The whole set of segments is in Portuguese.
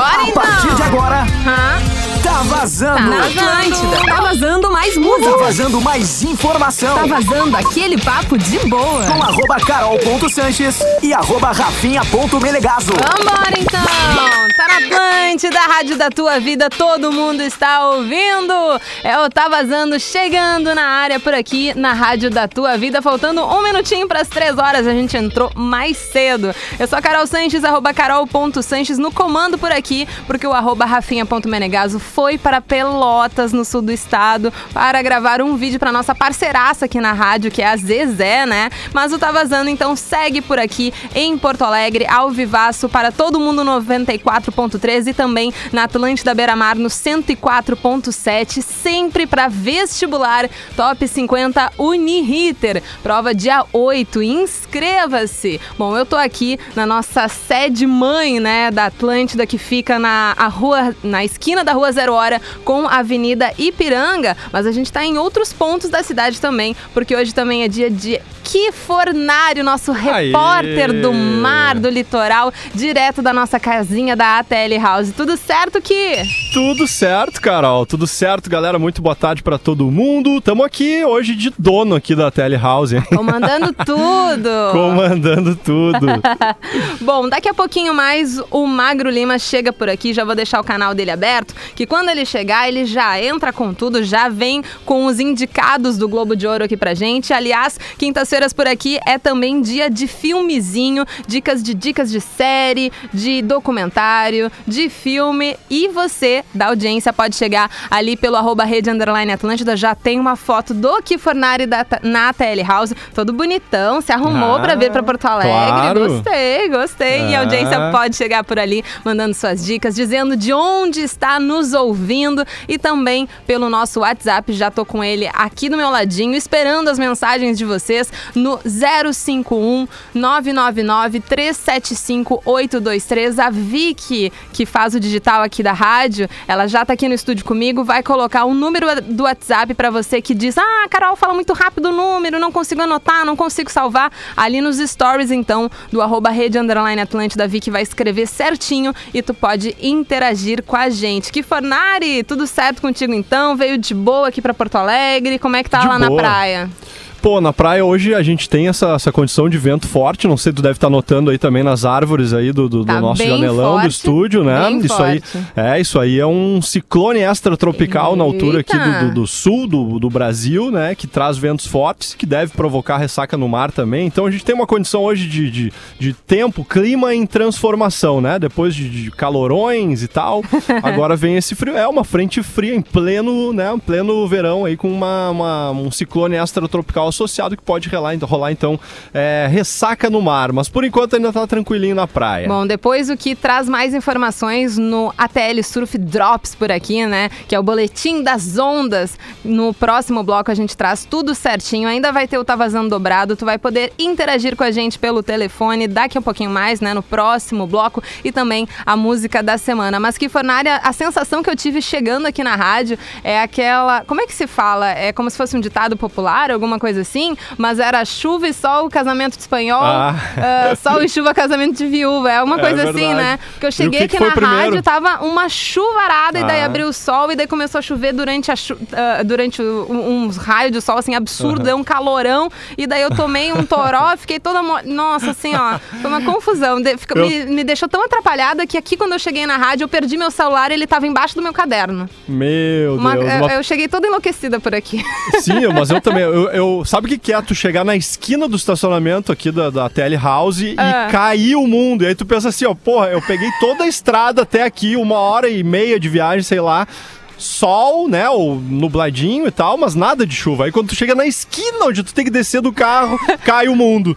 Bora então. Vazando. Tá Na Atlântida. Tá vazando mais música. Tá vazando mais informação. Tá vazando aquele papo de boa. Com arroba carol.sanches e arroba rafinha.melegazo. Vambora então! Tá na Atlântida, a rádio da tua vida, todo mundo está ouvindo. É o Tá Vazando chegando na área por aqui na rádio da tua vida. Faltando um minutinho para as três horas, a gente entrou mais cedo. Eu sou a Carol Sanches, arroba carol.sanches no comando por aqui, porque o arroba rafinha.menegaso foi para Pelotas, no sul do estado, para gravar um vídeo para nossa parceiraça aqui na rádio, que é a Zezé, né? Mas o Tá Vazando, então, segue por aqui em Porto Alegre, ao vivaço, para todo mundo no 94.3 e também na Atlântida Beira Mar no 104.7, sempre para vestibular Top 50 Uniriter. Prova dia 8, inscreva-se! Bom, eu tô aqui na nossa sede mãe, né, da Atlântida, que fica na a rua, na esquina da Rua Zero Hora com a Avenida Ipiranga, mas a gente tá em outros pontos da cidade também, porque hoje também é dia de Kifornário, nosso repórter do mar, do litoral, direto da nossa casinha da ATL House. Tudo certo, Ki? Tudo certo, Carol. Tudo certo, galera. Muito boa tarde pra todo mundo. Tamo aqui hoje de dono aqui da Telehouse, hein? Comandando tudo! Comandando tudo. Bom, daqui a pouquinho mais o Magro Lima chega por aqui, já vou deixar o canal dele aberto, que quando ele chegar, ele já entra com tudo, já vem com os indicados do Globo de Ouro aqui pra gente. Aliás, quintas-feiras por aqui é também dia de filmezinho, dicas de dicas de série, de documentário, de filme e você da audiência pode chegar ali pelo arroba rede underline Atlântida, já tem uma foto do Kifornari da, na TL House, todo bonitão, se arrumou Ah, pra vir pra Porto Alegre, claro. gostei, gostei. E a É. audiência pode chegar por ali, mandando suas dicas, dizendo de onde está nos ouvindo e também pelo nosso WhatsApp. Já tô com ele aqui do meu ladinho, esperando as mensagens de vocês no 051 999 375 823. A Vicky, que faz o digital aqui da rádio, ela já tá aqui no estúdio comigo, vai colocar o número do WhatsApp pra você que diz: "Ah, Carol, fala muito rápido o número, não consigo anotar, não consigo salvar". Ali nos stories então do arroba rede underline Atlântida, Vicky vai escrever certinho e tu pode interagir com a gente. Que Fornari, tudo certo contigo então? Veio de boa aqui pra Porto Alegre? Como é que tá De lá na boa. praia? Pô, na praia hoje a gente tem essa, essa condição de vento forte. Não sei, tu deve estar notando aí também nas árvores aí do, do, do Tá nosso bem janelão forte, do estúdio, né? isso aí. forte. É, isso aí é um ciclone extratropical na altura aqui Eita! do, do- do sul do, do Brasil, né? Que traz ventos fortes, que deve provocar ressaca no mar também. Então a gente tem uma condição hoje de, de, de tempo, clima em transformação, né? Depois de, de calorões e tal. Agora vem esse frio. É uma frente fria em pleno, né? Pleno verão aí com uma, uma- um ciclone extratropical associado que pode rolar, rolar então é, ressaca no mar. Mas por enquanto ainda tá tranquilinho na praia. Bom, depois o que traz mais informações no ATL Surf Drops por aqui, né? Que é o boletim das ondas. No próximo bloco a gente traz tudo certinho. Ainda vai ter o Tá Vazando Dobrado. Tu vai poder interagir com a gente pelo telefone daqui a pouquinho mais, né? No próximo bloco. E também a música da semana. Mas que Fornária, a sensação que eu tive chegando aqui na rádio é aquela. Como é que se fala? É como se fosse um ditado popular, alguma coisa assim? Mas era chuva e sol, casamento de espanhol. Ah. ah, sol e chuva, casamento de viúva. É uma É coisa assim, verdade. né? Porque eu cheguei que que aqui foi na primeiro? rádio, tava uma chuvarada e daí Ah. abriu o sol e daí começou a chover durante, a chu- ah, durante um- uns raios de sol, assim, absurdo, deu um calorão e daí eu tomei um toró, fiquei toda... Nossa, assim, ó, foi uma confusão. De- Eu- me, me deixou tão atrapalhada que aqui quando eu cheguei na rádio eu perdi meu celular e ele tava embaixo do meu caderno. Meu Uma- Deus. eu, uma eu cheguei toda enlouquecida por aqui. Sim, mas eu também. Eu, eu- sabe o que, que é? Tu chegar na esquina do estacionamento aqui da, da Telehouse Ah. e cair o mundo. E aí tu pensa assim, ó, porra, eu peguei toda a estrada até aqui, uma hora e meia de viagem, sei lá. Sol, né? Ou nubladinho e tal, mas nada de chuva. Aí quando tu chega na esquina onde tu tem que descer do carro, cai o mundo.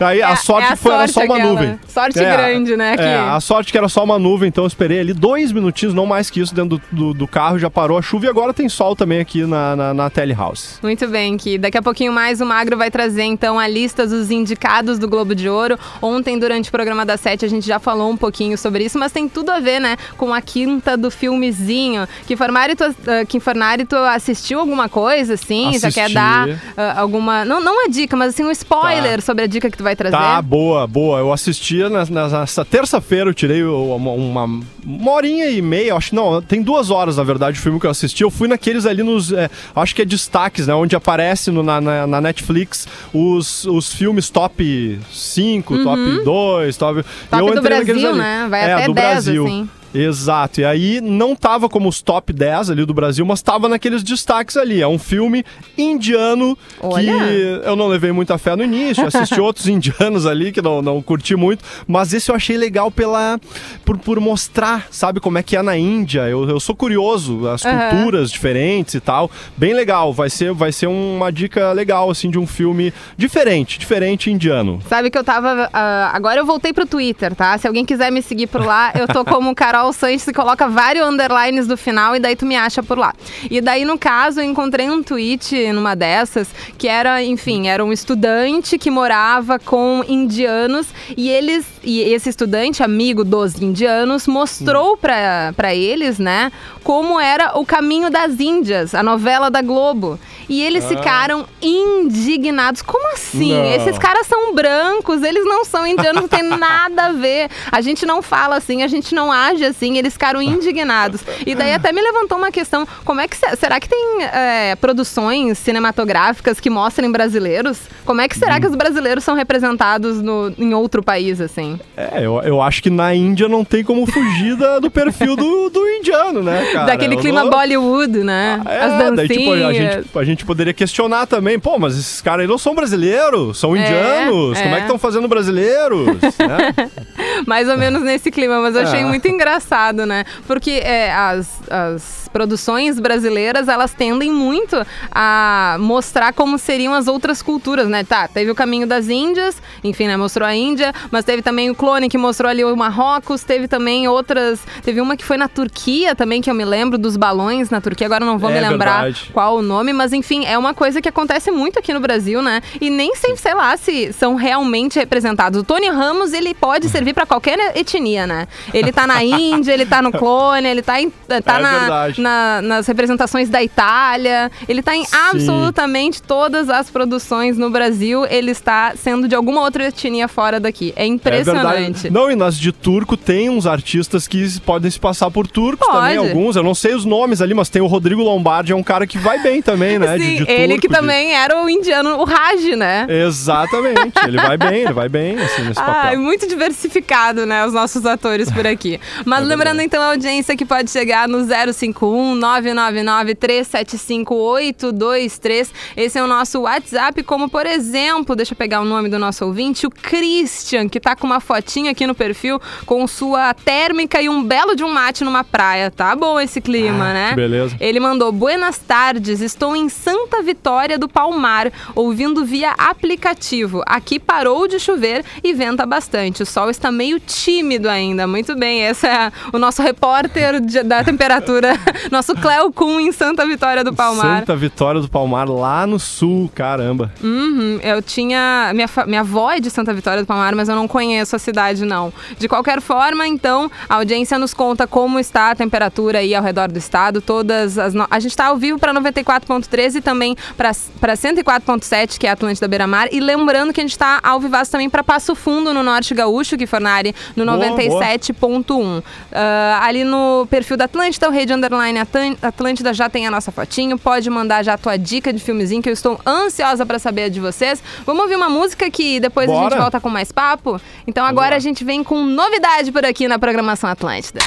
Aí a É- sorte é a foi era só sorte uma aquela. nuvem. Sorte É, grande, né? É, aqui. a sorte que era só uma nuvem, então eu esperei ali dois minutinhos, não mais que isso, dentro do, do, do carro, já parou a chuva e agora tem sol também aqui na, na, na Telehouse. Muito bem, que daqui a pouquinho mais o Magro vai trazer então a lista dos indicados do Globo de Ouro. Ontem, durante o programa da Sete, a gente já falou um pouquinho sobre isso, mas tem tudo a ver, né, com a quinta do filmezinho. Que Formari Fornari, tu, uh, Kim Fornari, tu assistiu alguma coisa, assim? Já quer Assisti. dar uh, alguma... Não, não uma dica, mas assim, um spoiler Tá. sobre a dica que tu vai trazer. Tá, boa, boa. Eu assistia na- nessa terça-feira, eu tirei uma, uma, uma horinha e meia, acho que não, tem duas horas, na verdade, o filme que eu assisti. Eu fui naqueles ali nos, é, acho que é destaques, né, onde aparece no- na, na, na Netflix os, os filmes top 5, top 2, top... Uhum. Top eu do Brasil, né? Vai é, até do 10, Brasil. assim. Exato, e aí não tava como os top 10 ali do Brasil, mas tava naqueles destaques ali. É um filme indiano Olha. que eu não levei muita fé no início, assisti outros indianos ali que não, não curti muito, mas esse eu achei legal pela por, por mostrar, sabe, como é que é na Índia. Eu, eu sou curioso, as Aham. culturas diferentes e tal. Bem legal, vai ser, vai ser uma dica legal, assim, de um filme diferente, diferente indiano. Sabe que eu tava. ah, agora eu voltei pro Twitter, tá? Se alguém quiser me seguir por lá, eu tô como Carol Sanches e coloca vários underlines do final e daí tu me acha por lá. E daí, no caso, eu encontrei um tweet numa dessas que era, enfim, era um estudante que morava com indianos e eles. E esse estudante, amigo dos indianos, mostrou pra, pra eles, né, como era o caminho das Índias, a novela da Globo. E eles ficaram indignados. Como assim? Não. Esses caras são brancos, eles não são indianos, não tem nada a ver. A gente não fala assim, a gente não age assim, eles ficaram indignados. E daí até me levantou uma questão: como é que se- será que tem é, produções cinematográficas que mostrem brasileiros? Como é que será que os brasileiros são representados no, em outro país, assim? É, eu, eu acho que na Índia não tem como fugir da- do perfil do, do indiano, né, cara? Daquele Eu clima não- Bollywood, né? É, As daí, dancinhas. tipo, a, gente, a gente poderia questionar também, pô, mas esses caras aí não são brasileiros, são É, indianos, como é é. que estão fazendo brasileiros? né? Mais ou menos nesse clima, mas eu achei É. muito engraçado, né? Porque é, as, as produções brasileiras, elas tendem muito a mostrar como seriam as outras culturas, né? Tá, teve o Caminho das Índias, enfim, né? Mostrou a Índia, mas teve também o Clone, que mostrou ali o Marrocos, teve também outras... Teve uma que foi na Turquia também, que eu me lembro dos balões na Turquia, agora não vou É me lembrar verdade. qual o nome, mas enfim, é uma coisa que acontece muito aqui no Brasil, né? E nem sei, sei lá, se são realmente representados. O Tony Ramos, ele pode servir pra qualquer etnia, né? Ele tá na Índia, ele tá no clone, ele tá, em, tá É na-. Na- nas representações da Itália, ele tá em Sim. absolutamente todas as produções no Brasil, ele está sendo de alguma outra etnia fora daqui. É É impressionante. verdade. Não, e nas de turco tem uns artistas que podem se passar por turcos Pode. também, alguns. Eu não sei os nomes ali, mas tem o Rodrigo Lombardi, é um cara que vai bem também, né? de- Sim, de ele turco, que de- também era o indiano, o Raj, né? Exatamente, ele vai bem, ele vai bem assim, nesse Ah, é papel. muito diversificado, né, os nossos atores por aqui. Mas É lembrando verdade. então a audiência que pode chegar no 051 999 375 823. Esse é o nosso WhatsApp, como por exemplo, deixa eu pegar o nome do nosso ouvinte, o Christian, que tá com uma fotinha aqui no perfil com sua térmica e um belo de um mate numa praia. Tá bom esse clima, Ah, né? beleza. Ele mandou: Buenas tardes, estou em Santa Vitória do Palmar, ouvindo via aplicativo. Aqui parou de chover e venta bastante. O sol está meio tímido ainda. Muito bem, esse é o nosso repórter de- da temperatura, nosso Cleo Kuhn em Santa Vitória do Palmar. Santa Vitória do Palmar, lá no sul, caramba. Uhum, eu tinha. Minha, minha avó é de Santa Vitória do Palmar, mas eu não conheço a cidade, não. De qualquer forma, então, a audiência nos conta como está a temperatura aí ao redor do estado. Todas as. no- A gente está ao vivo para 94,13 e também para 104,7, que é a Atlântida Beira Mar. E lembrando que a gente está ao vivaço também para Passo Fundo, no Norte Gaúcho, que Fornari, no Boa, boa. 97.1. Ah, ali no perfil da Atlântida, o Rede Underline Atan- Atlântida já tem a nossa fotinho. Pode mandar já a tua dica de filmezinho, que eu estou ansiosa para saber a de vocês. Vamos ouvir uma música que depois a Bora. gente volta com mais papo? Então agora lá. a gente vem com novidade por aqui na programação Atlântida.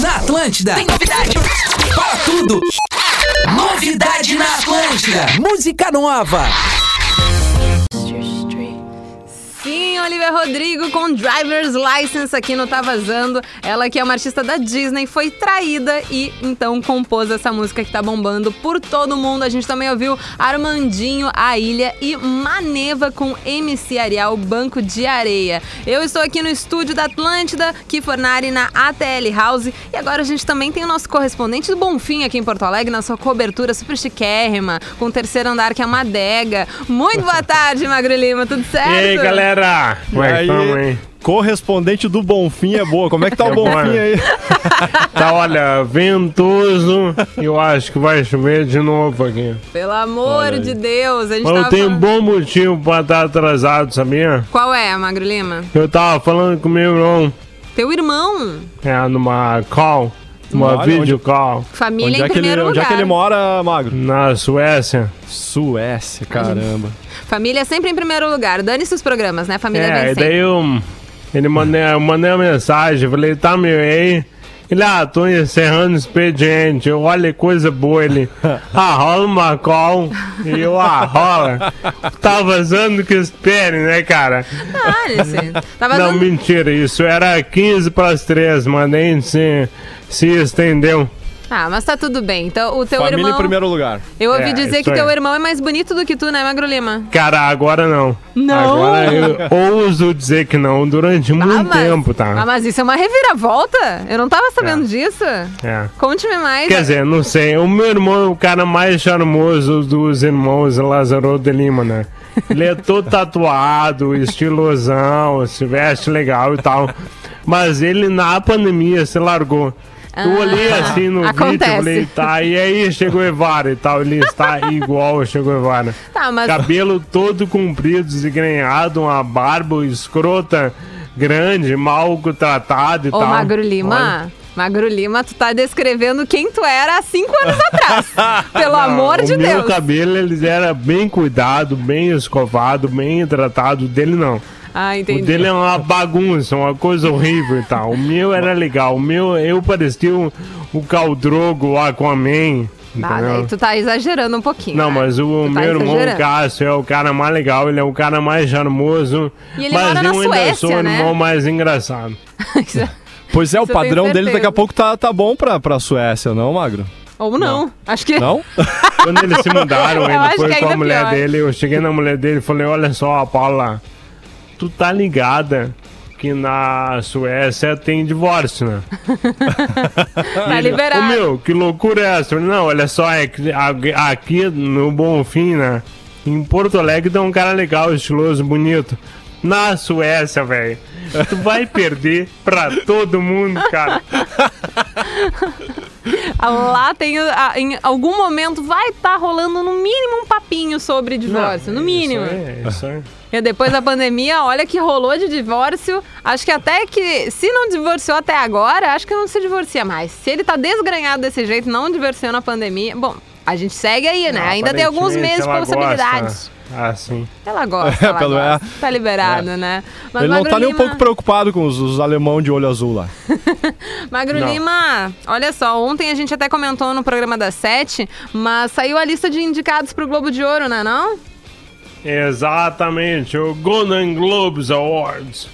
Na Atlântida. Tem novidade. Para tudo. Novidade na Atlântida. Música nova. Sim, Olivia Rodrigo com Driver's License aqui no Tá Vazando. Ela que é uma artista da Disney, foi traída e então compôs essa música que tá bombando por todo mundo. A gente também ouviu Armandinho, A Ilha e Maneva com MC Ariel, Banco de Areia. Eu estou aqui no estúdio da Atlântida, Kifornari na ATL House. E agora a gente também tem o nosso correspondente do Bonfim aqui em Porto Alegre, na sua cobertura super chiquérrima, com o terceiro andar que é uma adega. Muito boa tarde, Magro Lima, tudo certo? E aí, galera? Como E é que estamos, hein? Correspondente do Bonfim é boa. Como é que tá o É Bonfim boa. aí? Tá, olha, ventoso. Eu acho que vai chover de novo aqui. Pelo amor de Deus, a gente Mas eu tava tenho um falando- bom motivo pra estar atrasado, sabia? Qual é, Magro Lima? Eu tava falando com meu irmão, Teu irmão. é, numa call, uma Olha, video call, Família Onde em é, que ele, primeiro onde é lugar. que ele mora, Magro? na Suécia. Suécia, caramba. Família sempre em primeiro lugar. Dane-se os programas, né? Família É, vem e sempre. daí eu, ele mandei, eu mandei uma mensagem, falei, tá meu aí? Ele, ah, tô encerrando o expediente, eu, olha que coisa boa, ele, ah, rola uma call, e eu, ah, rola. Tá vazando que espere, né, cara? Dane-se. Tava Não, dando... mentira, isso era 15 para as 3, mas nem se, se estendeu. Ah, mas tá tudo bem. Então, o teu Família irmão... em primeiro lugar. Eu ouvi É, dizer que isso teu irmão é mais bonito do que tu, né, Magro Lima? Cara, agora não. Não? Agora eu ouso dizer que não, durante muito ah, mas... tempo, tá? Ah, mas isso é uma reviravolta? Eu não tava sabendo disso. É. Conte-me mais. Quer dizer, não sei. O meu irmão é o cara mais charmoso dos irmãos Lázaro de Lima, né? Ele é todo tatuado, estilosão, se veste legal e tal. Mas ele na pandemia se largou. Eu Ah, olhei assim no vídeo acontece. e falei, tá, e aí chegou Evara e tal. Ele está igual chegou Evara. Tá, mas... Cabelo todo comprido, desgrenhado, uma barba escrota, grande, mal tratado e Ô, tal. Magro Olha. Lima... Magro Lima, tu tá descrevendo quem tu era há cinco anos atrás. Pelo Não, amor de o meu Deus. cabelo ele era bem cuidado, bem escovado, bem tratado. Dele não. Ah, entendi. O dele é uma bagunça, uma coisa horrível e tal. O meu era legal. O meu, eu parecia o, o Caldrogo, o Aquaman. Ah, daí tu tá exagerando um pouquinho. Não, né? mas o Tu tá meu irmão exagerando. Cássio é o cara mais legal, ele é o cara mais charmoso. E ele mas mora na eu ainda Suécia, sou o né? irmão mais engraçado. Pois é, o Isso padrão dele daqui a pouco tá, tá bom pra, pra Suécia, não, Magro? Ou não. Acho que... Não? Quando eles se mudaram, ele foi com a ainda mulher pior. dele. Eu cheguei na mulher dele e falei: Olha só, Paula, tu tá ligada que na Suécia tem divórcio, né? Tá Ô liberado. meu, que loucura é essa? Não, olha só, é que aqui no Bonfim, né? Em Porto Alegre tem um cara legal, estiloso, bonito. Na Suécia, velho, tu vai perder pra todo mundo, cara. Lá tem, em algum momento, vai estar rolando no mínimo um papinho sobre divórcio. no mínimo. Isso aí, é isso. E depois da pandemia, olha que rolou de divórcio. Acho que até que, se não divorciou até agora, acho que não se divorcia mais. Se ele tá desgranhado desse jeito, não divorciou na pandemia. Bom, a gente segue aí, né? Não, Ainda tem alguns meses de possibilidades. gosta. Ah, sim. Ela gosta, ela pelo- gosta. Tá liberado, né? Mas Ele não Magro tá nem um Lima- pouco preocupado com os, os alemão de olho azul lá. Magro Não. Lima, olha só, ontem a gente até comentou no programa das sete, mas saiu a lista de indicados pro Globo de Ouro, né não? Exatamente, o Golden Globes Awards.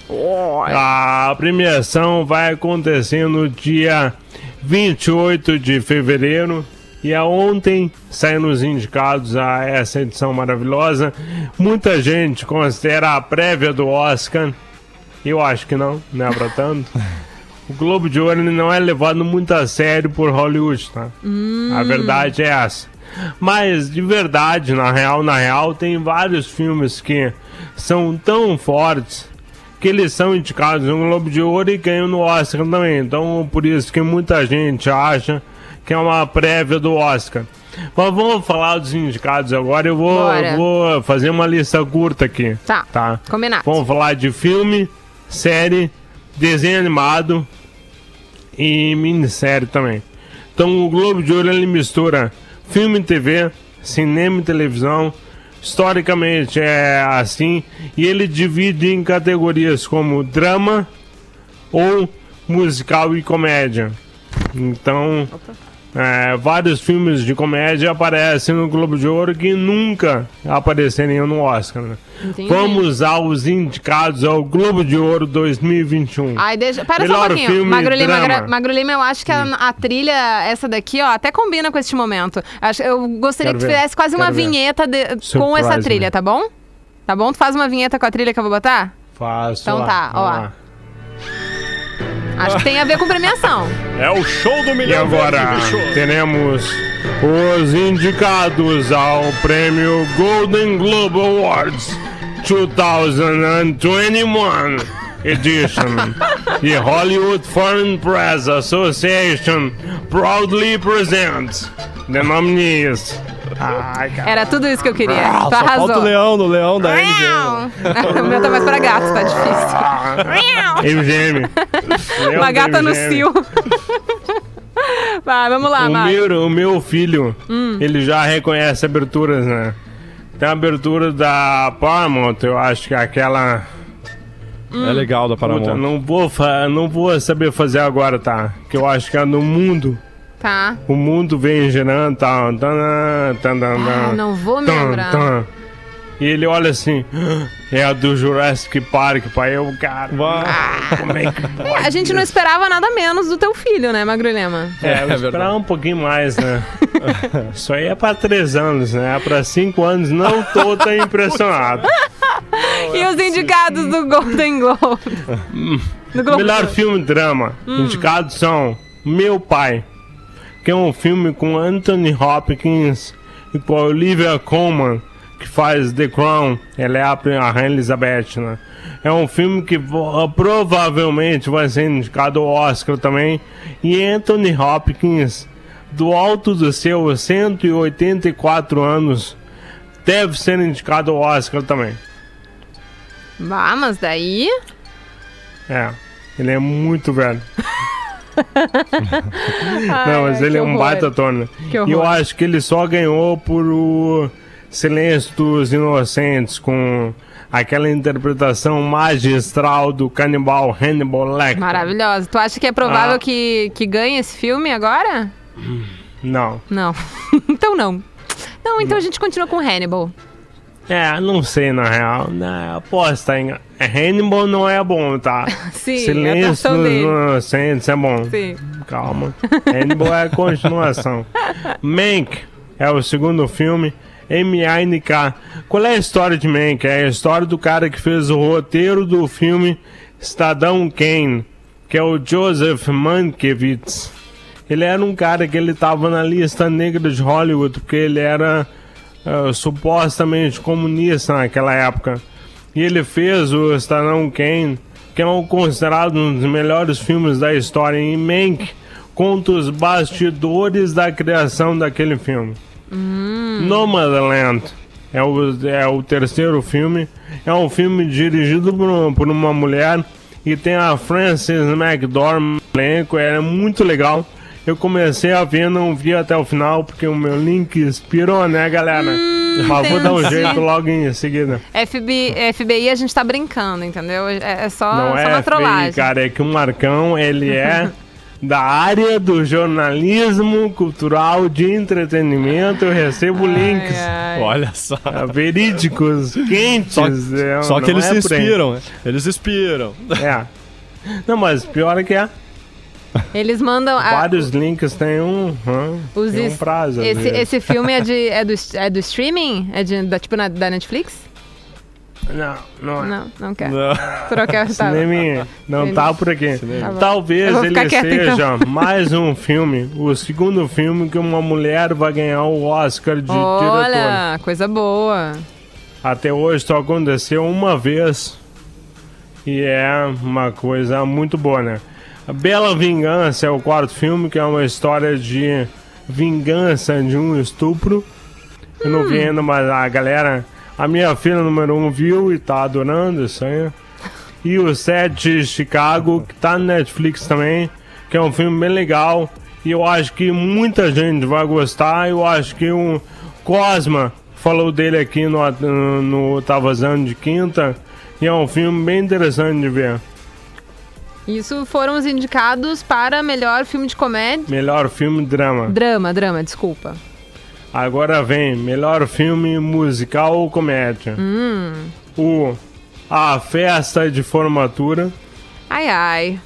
A premiação vai acontecer no dia 28 de fevereiro. E a ontem saíram os indicados a essa edição maravilhosa. Muita gente considera a prévia do Oscar. Eu acho que não, não é pra tanto. O Globo de Ouro não é levado muito a sério por Hollywood, tá? A verdade é essa. Mas de verdade, na real, na real, tem vários filmes que são tão fortes que eles são indicados no Globo de Ouro e ganham no Oscar também. Então, por isso que muita gente acha que é uma prévia do Oscar. Mas vamos falar dos indicados agora. Eu vou, eu vou fazer uma lista curta aqui. Tá, Tá. combinado. Vamos falar de filme, série, desenho animado e minissérie também. Então o Globo de Ouro ele mistura filme e TV, cinema e televisão. Historicamente é assim. E ele divide em categorias como drama ou musical e comédia. Então, é, vários filmes de comédia aparecem no Globo de Ouro que nunca apareceriam no Oscar. né? Vamos aos indicados ao Globo de Ouro 2021. Ai, deixa. Pera só um Melhor pouquinho. filme Magro Lima. Gra- Magro Lima, eu acho que a, a trilha, essa daqui, ó, até combina com este momento. Acho, eu gostaria Quero que tu fizesse quase uma ver. vinheta de- com essa trilha, tá bom? Tá bom? Tu faz uma vinheta com a trilha que eu vou botar? Faço Então lá, tá, ó. lá. Acho que tem a ver com premiação. É o show do E milhão agora verde, bicho. teremos os indicados ao prêmio Golden Globe Awards 2021. Edition. e Hollywood Foreign Press Association proudly presents the nominees. Ai, cara. Era tudo isso que eu queria. Ah, tu só falta o arrasou. leão do leão da MGM. o meu tá mais pra gato, tá difícil. MGM. Leão Uma gata no cio. Vai, vamos lá, O Mário. meu, o meu filho, ele já reconhece aberturas, né? Tem a abertura da Paramount, eu acho que é aquela. É legal da Puta, Paramount. não vou, não vou saber fazer agora, tá? Que eu acho que é no mundo. Tá. O mundo vem girando, tá? Tan, tan, tan, Ah, tan, não vou me lembrar. E ele olha assim, "Ah, é a do Jurassic Park, pai. Eu, cara, Vai. como é que pode? A gente não esperava nada menos do teu filho, né, Magrulema? É, eu É esperava um pouquinho mais, né? Isso aí é pra três anos, né? Pra cinco anos não tô tão impressionado. E os indicados do Golden Globe? Do Globo Melhor filme drama. Indicados são Meu Pai, que é um filme com Anthony Hopkins e com a Olivia Colman, que faz The Crown. Ela é a, a Rainha Elizabeth, né? É um filme que vo- provavelmente vai ser indicado ao Oscar também. E Anthony Hopkins, do alto dos seus 184 anos, deve ser indicado ao Oscar também. Ah, mas daí. É, ele é muito velho. Não, mas ele é um horror. baita ator, né? E eu acho que ele só ganhou por o Silêncio dos Inocentes, com aquela interpretação magistral do canibal Hannibal Lecter. Maravilhosa. Tu acha que é provável Ah. que, que ganhe esse filme agora? Não. Não. então não. Não, então a gente continua com Hannibal. É, não sei na real. Né? Aposta em. Hannibal não é bom, tá? Sim, é Silêncio atuação dos. Inocentes é bom. Sim. Calma. Hannibal é a continuação. Mank é o segundo filme. M.A.N.K. Qual é a história de Mank? É a história do cara que fez o roteiro do filme Cidadão Kane, que é o Joseph Mankiewicz. Ele era um cara que ele tava na lista negra de Hollywood, porque ele era ah, supostamente comunista naquela época. E ele fez o Cidadão Kane, que é um- considerado um dos melhores filmes da história. E Mank conta os bastidores da criação daquele filme. Nomadland é o, é o terceiro filme. É um filme dirigido por, por uma mulher e tem a Frances McDormand elenco. É muito legal. Eu comecei a ver, não vi até o final, porque o meu link expirou, né, galera? Mas vou dar um jeito logo em seguida. FBI, FBI a gente tá brincando, entendeu? É, é só, Não só é uma FBI, trollagem. cara, é que o Marcão, ele é da área do jornalismo cultural de entretenimento. Eu recebo links Ai, ai. Olha só. ah, verídicos, quentes. Só, é, só que eles é inspiram. né? Eles inspiram. É. Não, mas pior é que é. Eles mandam. a- Vários links têm um, hum, os tem um prazo. esse, vezes. esse filme é, de, é, do, é do streaming? É de, da, tipo na, da Netflix? Não, não é. Não, não quero. Não. Trocar. Tá. Cinema não Cinema. tá por aqui. Tá. Talvez ele ficar quieta, então. seja mais um filme, o segundo filme que uma mulher vai ganhar o Oscar de diretor. Olha, coisa boa. Até hoje só aconteceu uma vez e é uma coisa muito boa, né? A Bela Vingança é o quarto filme, que é uma história de vingança de um estupro. Eu não vi ainda, mas a galera, a minha filha número um viu e tá adorando isso aí. E o Sete de Chicago, que tá no Netflix também, que é um filme bem legal. E eu acho que muita gente vai gostar. Eu acho que o Cosma falou dele aqui no, no, no Tá Vazando de Quinta. E é um filme bem interessante de ver. Isso foram os indicados para melhor filme de comédia. Melhor filme drama. Drama, drama, desculpa. Agora vem melhor filme musical ou comédia. O A Festa de Formatura. Ai, ai.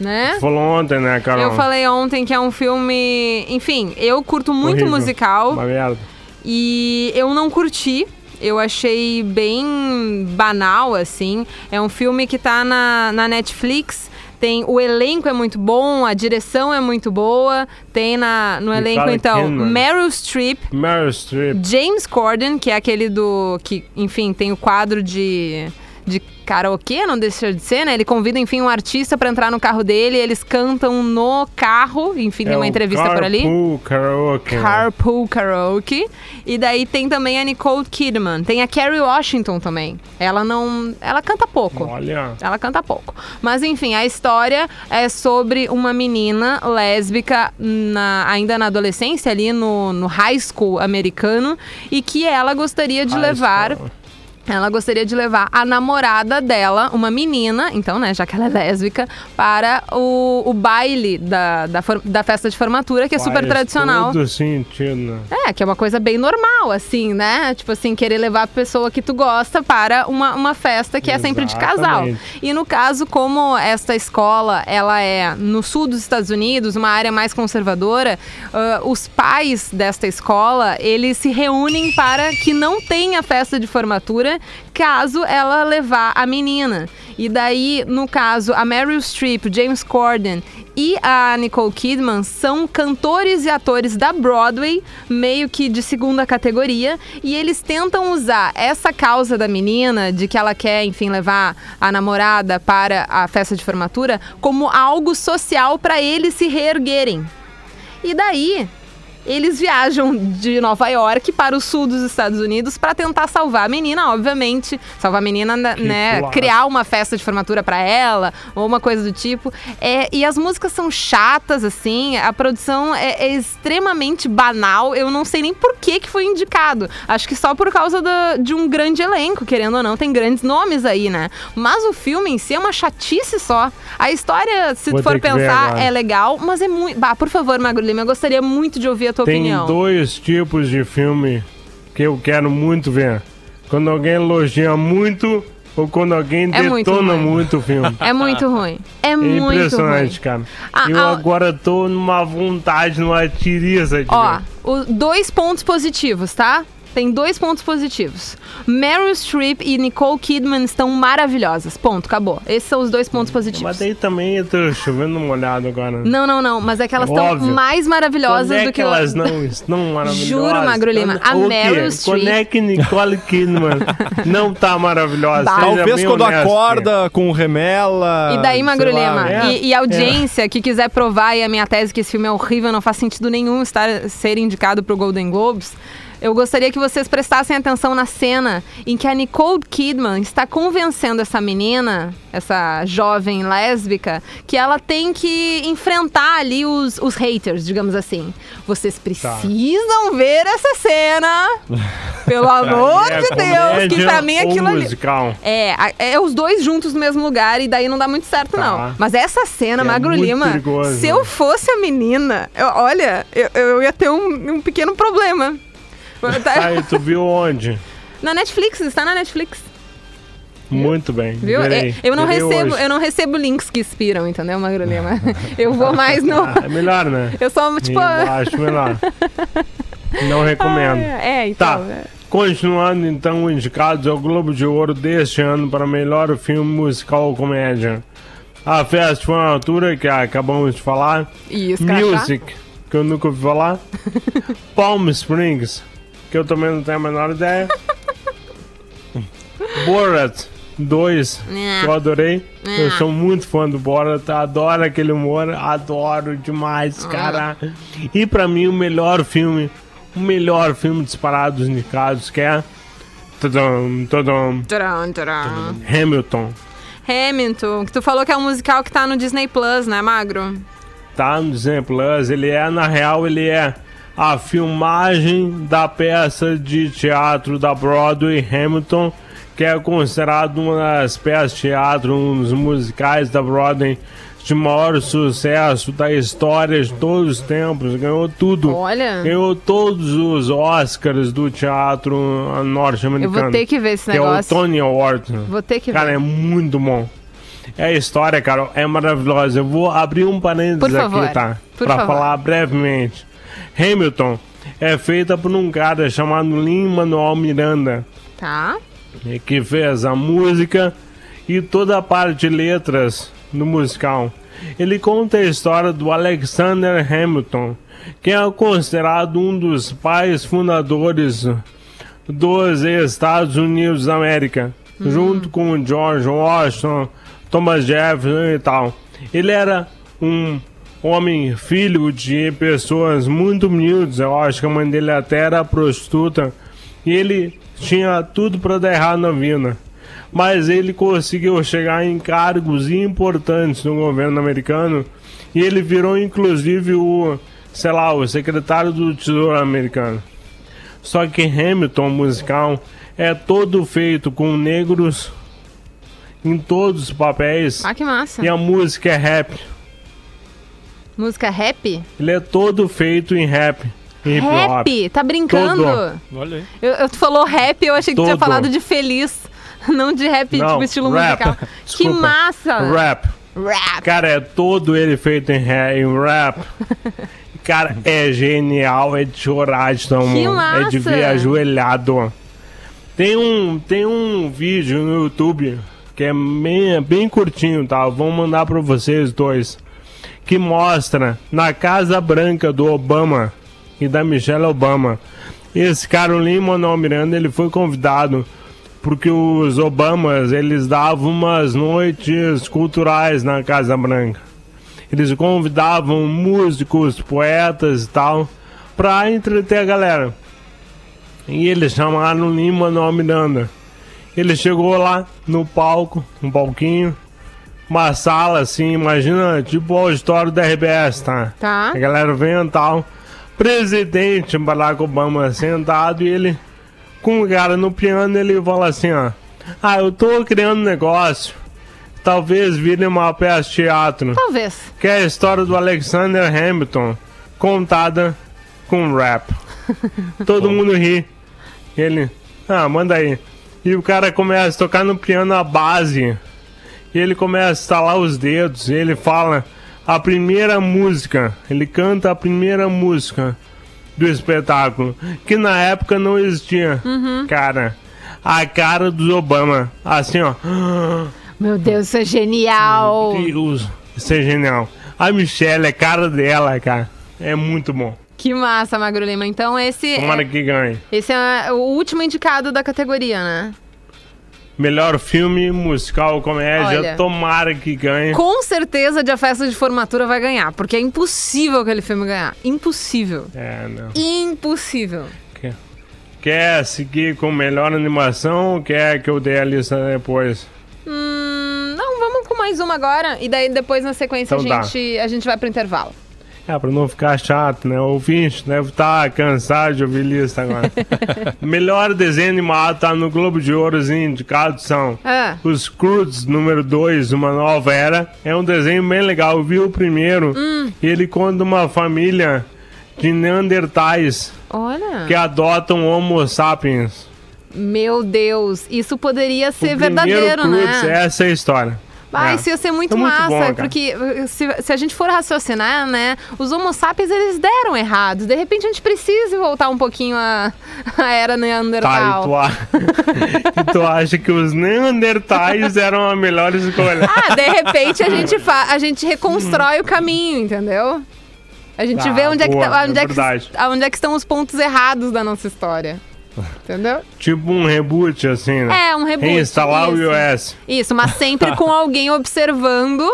Né? Falou ontem, né, Carol? Eu falei ontem que é um filme. Enfim, eu curto muito Horrível. musical Uma merda. e eu não curti. Eu achei bem banal, assim. É um filme que tá na, na Netflix. Tem, o elenco é muito bom, a direção é muito boa. Tem na, no elenco, então. Meryl Streep, Meryl Streep. James Corden, que é aquele do. que, enfim, tem o quadro de. de karaokê, não deixa de ser, né? Ele convida, enfim, um artista pra entrar no carro dele, eles cantam no carro, enfim, tem É uma entrevista por ali. Carpool Karaoke. Carpool Karaoke. E daí tem também a Nicole Kidman. Tem a Kerry Washington também. Ela não. Ela canta pouco. Olha. Ela canta pouco. Mas enfim, a história é sobre uma menina lésbica na- ainda na adolescência, ali no, no high school americano, e que ela gostaria de High levar. school. Ela gostaria de levar a namorada dela, uma menina, então, né, já que ela é lésbica, para o, o baile da, da, da festa de formatura, que é super Faz tradicional. Todo sentido. É, que é uma coisa bem normal, assim, né? Tipo assim, querer levar a pessoa que tu gosta para uma, uma festa que é sempre de casal. Exatamente. E no caso, como esta escola, ela é no sul dos Estados Unidos, uma área mais conservadora, ah, os pais desta escola, eles se reúnem para que não tenha festa de formatura caso ela levar a menina. E daí, no caso, a Meryl Streep, James Corden e a Nicole Kidman são cantores e atores da Broadway, meio que de segunda categoria, e eles tentam usar essa causa da menina, de que ela quer, enfim, levar a namorada para a festa de formatura, como algo social para eles se reerguerem. E daí, eles viajam de Nova York para o sul dos Estados Unidos para tentar salvar a menina, obviamente. Salvar a menina, né? né, criar uma festa de formatura para ela, ou uma coisa do tipo. É, e as músicas são chatas, assim, a produção é, é extremamente banal. Eu não sei nem por que, que foi indicado. Acho que só por causa da- de um grande elenco, querendo ou não, tem grandes nomes aí, né? Mas o filme em si é uma chatice só. A história, se Vou for pensar, é legal, mas é muito. Bah, por favor, Magro Lima, eu gostaria muito de ouvir a tua Tem opinião. dois tipos de filme que eu quero muito ver. Quando alguém elogia muito ou quando alguém É muito detona ruim. muito o filme. É muito ruim. É, É muito impressionante, ruim. cara. Ah, eu ah, agora tô numa vontade, numa tiriça de Ó, ver. o- dois pontos positivos, tá? Tem dois pontos positivos. Meryl Streep e Nicole Kidman estão maravilhosas. Ponto, acabou. Esses são os dois pontos Mas positivos. daí também eu tô chovendo uma olhada agora. Não, não, não. Mas é que elas estão Óbvio. mais maravilhosas Quando é do que que elas não estão maravilhosas? Juro, Magro Lima, a O quê? Meryl Streep- Quando é que Nicole Kidman não tá maravilhosa? Seja Talvez quando honesto. acorda com remela. E daí, Magro Lima, é. e, e a audiência que quiser provar e a minha tese que esse filme é horrível, não faz sentido nenhum estar ser indicado pro Golden Globes. Eu gostaria que vocês prestassem atenção na cena em que a Nicole Kidman está convencendo essa menina, essa jovem lésbica, que ela tem que enfrentar ali os, os haters, digamos assim. Vocês precisam ver essa cena. Pelo amor É de Deus, que pra mim aquilo ali. musical? É, é os dois juntos no mesmo lugar e daí não dá muito certo, Tá. não. Mas essa cena, É Magro muito Lima, perigoso. se eu fosse a menina, eu- olha, eu, eu ia ter um, um pequeno problema. Tá- Aí, tu viu onde? Na Netflix, está na Netflix, Muito bem. viu? verei. É, eu não recebo, hoje. eu não recebo links que inspiram, entendeu, Magro Lima? Eu vou mais no. Ah, é melhor, né? Eu sou tipo. Eu acho melhor. Não recomendo. É, Tá. então. é. Continuando então, indicados ao Globo de Ouro deste ano para melhor filme musical ou comédia. A Festa foi uma altura que acabamos de falar. E escrachar? Music, que eu nunca ouvi falar. Palm Springs, que eu também não tenho a menor ideia. Borat 2, que eu adorei. Eu sou muito fã do Borat, adoro aquele humor, adoro demais, cara. E pra mim, o melhor filme, o melhor filme disparado dos indicados, que é. Tadam, tadam, Tcharam, tcharam. Hamilton. Hamilton, que tu falou que é um musical que tá no Disney Plus, né, Magro? tá no Disney Plus, ele é, na real, ele é a filmagem da peça de teatro da Broadway Hamilton, que é considerado uma das peças de teatro, um dos musicais da Broadway de maior sucesso da história de todos os tempos, ganhou tudo. Olha. Ganhou todos os Oscars do teatro Eu norte-americano. vou ter que ver esse que é o negócio. Tony Award. Vou ter que Cara, ver. é muito bom. É a história, cara, é maravilhosa. Eu vou abrir um parênteses Por favor, aqui, tá? por pra favor. falar brevemente. Hamilton é feita por um cara chamado Lin-Manuel Miranda, Tá. que fez a música e toda a parte de letras do musical. Ele conta a história do Alexander Hamilton, que é considerado um dos pais fundadores dos Estados Unidos da América. junto com George Washington, Thomas Jefferson e tal. Ele era um homem filho de pessoas muito humildes. Eu acho que a mãe dele até era prostituta. E ele tinha tudo para dar errado na vida. Mas ele conseguiu chegar em cargos importantes no governo americano. E ele virou inclusive o, sei lá, o secretário do Tesouro americano. Só que Hamilton musical é todo feito com negros em todos os papéis. Ah, que massa. E a música é rap. Música rap? Ele é todo feito em rap. Hip hop. Rap? Tá brincando? Todo. Olha aí. Eu, falou rap, eu achei que tu tinha Todo. falado de feliz, não de rap, Não, tipo estilo rap. musical. que Desculpa. massa! Rap. Rap. Cara, é todo ele feito em, em rap. Cara, é genial, é de chorar de tão Que bom. É de massa! ver ajoelhado. Tem um, tem um vídeo no YouTube que é bem, bem curtinho, tá? Vou mandar pra vocês dois. Que mostra na Casa Branca do Obama e da Michelle Obama. Esse cara, o Lin-Manuel Miranda, ele foi convidado porque os Obamas, eles davam umas noites culturais na Casa Branca. Eles convidavam músicos, poetas e tal, pra entreter a galera. E eles chamaram o Lin-Manuel Miranda. Ele chegou lá no palco, um palquinho, uma sala assim, imagina tipo o auditório da RBS, tá? Tá. A galera vem e tal. Presidente Barack Obama sentado e ele com o cara no piano, ele fala assim, ó. Ah, eu tô criando um negócio. Talvez vire uma peça de teatro. Talvez. Que é a história do Alexander Hamilton, contada com rap. Todo mundo ri. Ele, ah, manda aí. E o cara começa a tocar no piano a base. E ele começa a estalar os dedos. E ele fala a primeira música. Ele canta a primeira música do espetáculo. Que na época não existia. Cara, a cara dos Obama. Assim, ó. Meu Deus, isso é genial. Deus, isso é genial. A Michelle, a cara dela, cara, é muito bom. Que massa, Magro Lima. Então esse Tomara é, que ganhe. esse é o último indicado da categoria, né? Melhor filme, musical, comédia, Olha. tomara que ganhe. Com certeza de a festa de formatura vai ganhar, porque é impossível aquele filme ganhar. Impossível. É, não. Impossível. Quer, quer seguir com melhor animação ou quer que eu dê a lista depois? Hum, não, vamos com mais uma agora e daí depois na sequência Então a, gente, a gente vai pro intervalo. É, pra não ficar chato, né? O ouvinte deve estar cansado de ouvir lista agora. melhor desenho animado tá no Globo de Ouro, os indicados são Ah, Os Croods número 2, Uma Nova Era, é um desenho bem legal. Eu vi o primeiro. Hum. E ele conta uma família de Neandertais olha. que adotam Homo sapiens. Meu Deus, isso poderia ser o verdadeiro, Croods, né? essa é a história. É. isso ia ser muito, É muito massa, bom, porque uh, se, se a gente for raciocinar, né, os homo sapiens, eles deram errado. De repente a gente precisa voltar um pouquinho a, a era Tá, e neandertal. tu, a... tu acha que os Neandertais eram a melhor escolha? Ah, de repente a gente, fa a gente reconstrói o caminho, entendeu? A gente Tá, vê onde é, que boa, tá- onde, é é que, verdade. onde é que estão os pontos errados da nossa história. Entendeu? tipo um reboot, assim, né? É, um reboot. Reinstalar isso. o iOS. Isso, mas sempre com alguém observando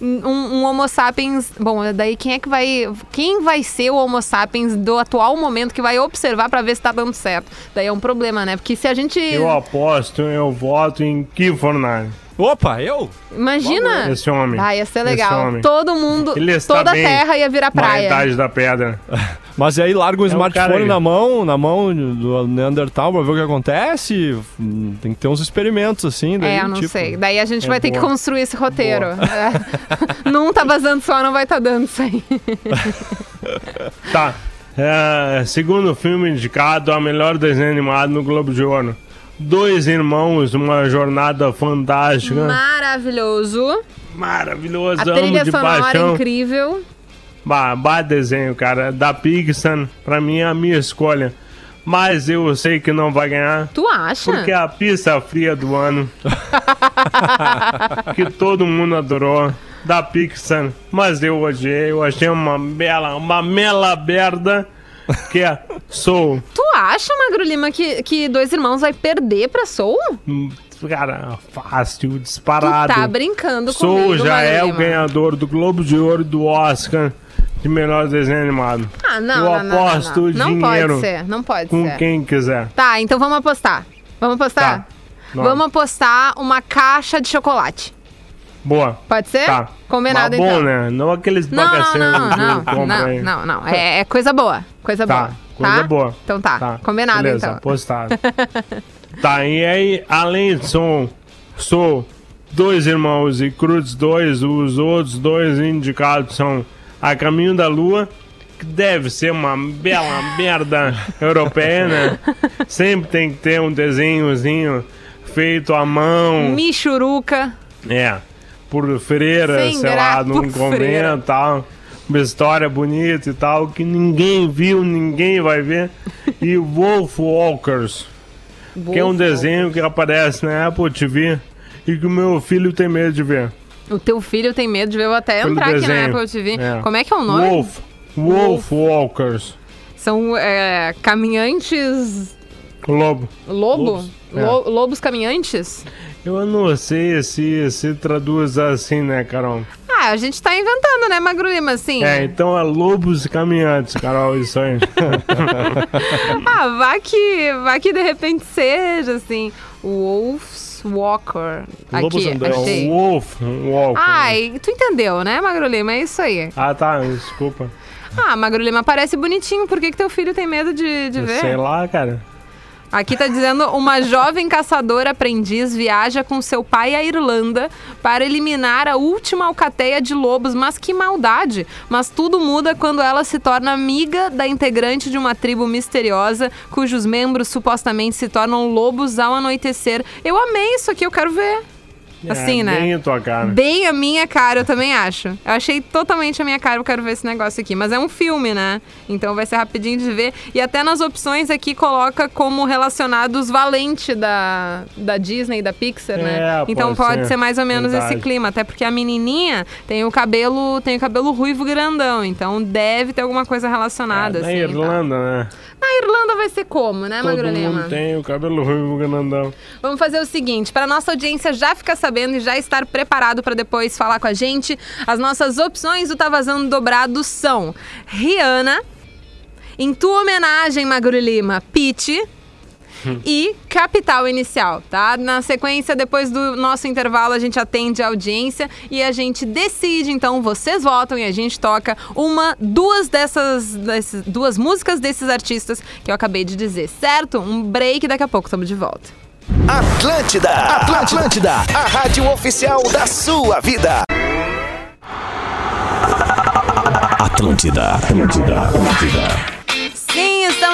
um, um Homo sapiens. Bom, daí quem é que vai. Quem vai ser o Homo sapiens do atual momento que vai observar pra ver se tá dando certo? Daí é um problema, né? Porque se a gente. Eu aposto, eu voto em Kifornari. Opa, eu? Imagina! Esse homem. Ah, ia ser legal. homem. Todo mundo. Ele está toda a terra ia virar Na praia. idade da pedra. Mas aí larga um É o cara smartphone na mão, na mão do Neandertal pra ver o que acontece. Tem que ter uns experimentos assim. Daí, É, eu não tipo, sei. Daí a gente É vai ter que boa. construir esse roteiro. É. Num tá vazando só, não vai tá dando isso aí. Tá. É, segundo filme indicado a melhor desenho animado no Globo de Ouro. Dois irmãos, uma jornada fantástica. Maravilhoso. Maravilhoso, A trilha de sonora é paixão. incrível. Bah, bah desenho, cara. Da Pixar, pra mim é a minha escolha. Mas eu sei que não vai ganhar. Tu acha? Porque é a pista fria do ano. que todo mundo adorou. Da Pixar. Mas eu odiei. Eu achei uma bela, uma mela merda. Que é Soul. Tu acha, Magro Lima, que, que Dois Irmãos vai perder pra Soul? Hum, cara, fácil, Tu disparado. tá brincando Sou, comigo, já é o Magrelima. ganhador do Globo de Ouro e do Oscar de melhor desenho animado. Ah, não, Eu não, não, aposto não, não. Não dinheiro pode ser, não pode Com ser. quem quiser. Tá, então vamos apostar. Vamos apostar? Tá. Não. Vamos apostar uma caixa de chocolate. Boa. Pode ser? Tá. Combinado Mas bom, então. né? Não aqueles Não, não, bagaceiros não, que não, não, aí. não, não. É, é coisa boa. Coisa Tá, boa. coisa tá? boa. Então tá. Tá, Combinado beleza, então. apostado. tá, e aí, além de sou, sou dois irmãos e Cruz dois, os outros dois indicados são A Caminho da Lua, que deve ser uma bela merda europeia, né? Sempre tem que ter um desenhozinho feito à mão. Michuruca. É, por freira, Sem sei lá, num convento e tal. Uma história bonita e tal, que ninguém viu, ninguém vai ver. E Wolf Walkers, que é um desenho que aparece na Apple TV e que o meu filho tem medo de ver. O teu filho tem medo de ver, eu vou até Pelo entrar aqui na desenho. Apple TV. É. Como é que é o nome? Wolf. Wolf Walkers. São é, caminhantes. Lobo. Lobo? Lobos, é. Lo- Lobos caminhantes? Eu não sei se se traduz assim, né, Carol? Ah, a gente tá inventando, né, Magro Lima, assim? É, então é lobos caminhantes, Carol, isso aí. Ah, vai que, vai que de repente seja, assim, Wolf's Walker. Lobos Aqui, andando. achei. Wolf Walker. Ai, tu entendeu, né, Magro Lima? É isso aí. Ah, tá, desculpa. Ah, Magro Lima, parece bonitinho. Por que, que teu filho tem medo de, de ver? Sei lá, cara. Aqui tá dizendo uma jovem caçadora aprendiz viaja com seu pai à Irlanda para eliminar a última alcateia de lobos. Mas que maldade! Mas tudo muda quando ela se torna amiga da integrante de uma tribo misteriosa, cujos membros supostamente se tornam lobos ao anoitecer. Eu amei isso aqui, eu quero ver. Assim, é, né? Bem a tua cara. Bem a minha cara, eu também acho. Eu achei totalmente a minha cara, eu quero ver esse negócio aqui. Mas é um filme, né? Então vai ser rapidinho de ver. E até nas opções aqui coloca como relacionados valente da, da Disney, da Pixar, né? É, Então pode pode ser. ser mais ou menos Verdade. esse clima. Até porque a menininha tem o cabelo, tem o cabelo ruivo grandão. Então deve ter alguma coisa relacionada, É, na assim. tal. Irlanda, né? Na Irlanda vai ser como, né, Todo Magro Lima? mundo tem o cabelo ruivo grandão. Vamos fazer o seguinte, para nossa audiência já ficar sabendo e já estar preparado para depois falar com a gente, as nossas opções do Tá Vazando Dobrado são Rihanna, em tua homenagem, Magro Lima, Pitty e Capital Inicial, tá? Na sequência, depois do nosso intervalo, a gente atende a audiência e a gente decide, então, vocês votam e a gente toca uma, duas dessas, desses, duas músicas desses artistas que eu acabei de dizer, certo? Um break, daqui a pouco estamos de volta. Atlântida, Atlântida, a rádio oficial da sua vida. Atlântida, Atlântida, Atlântida.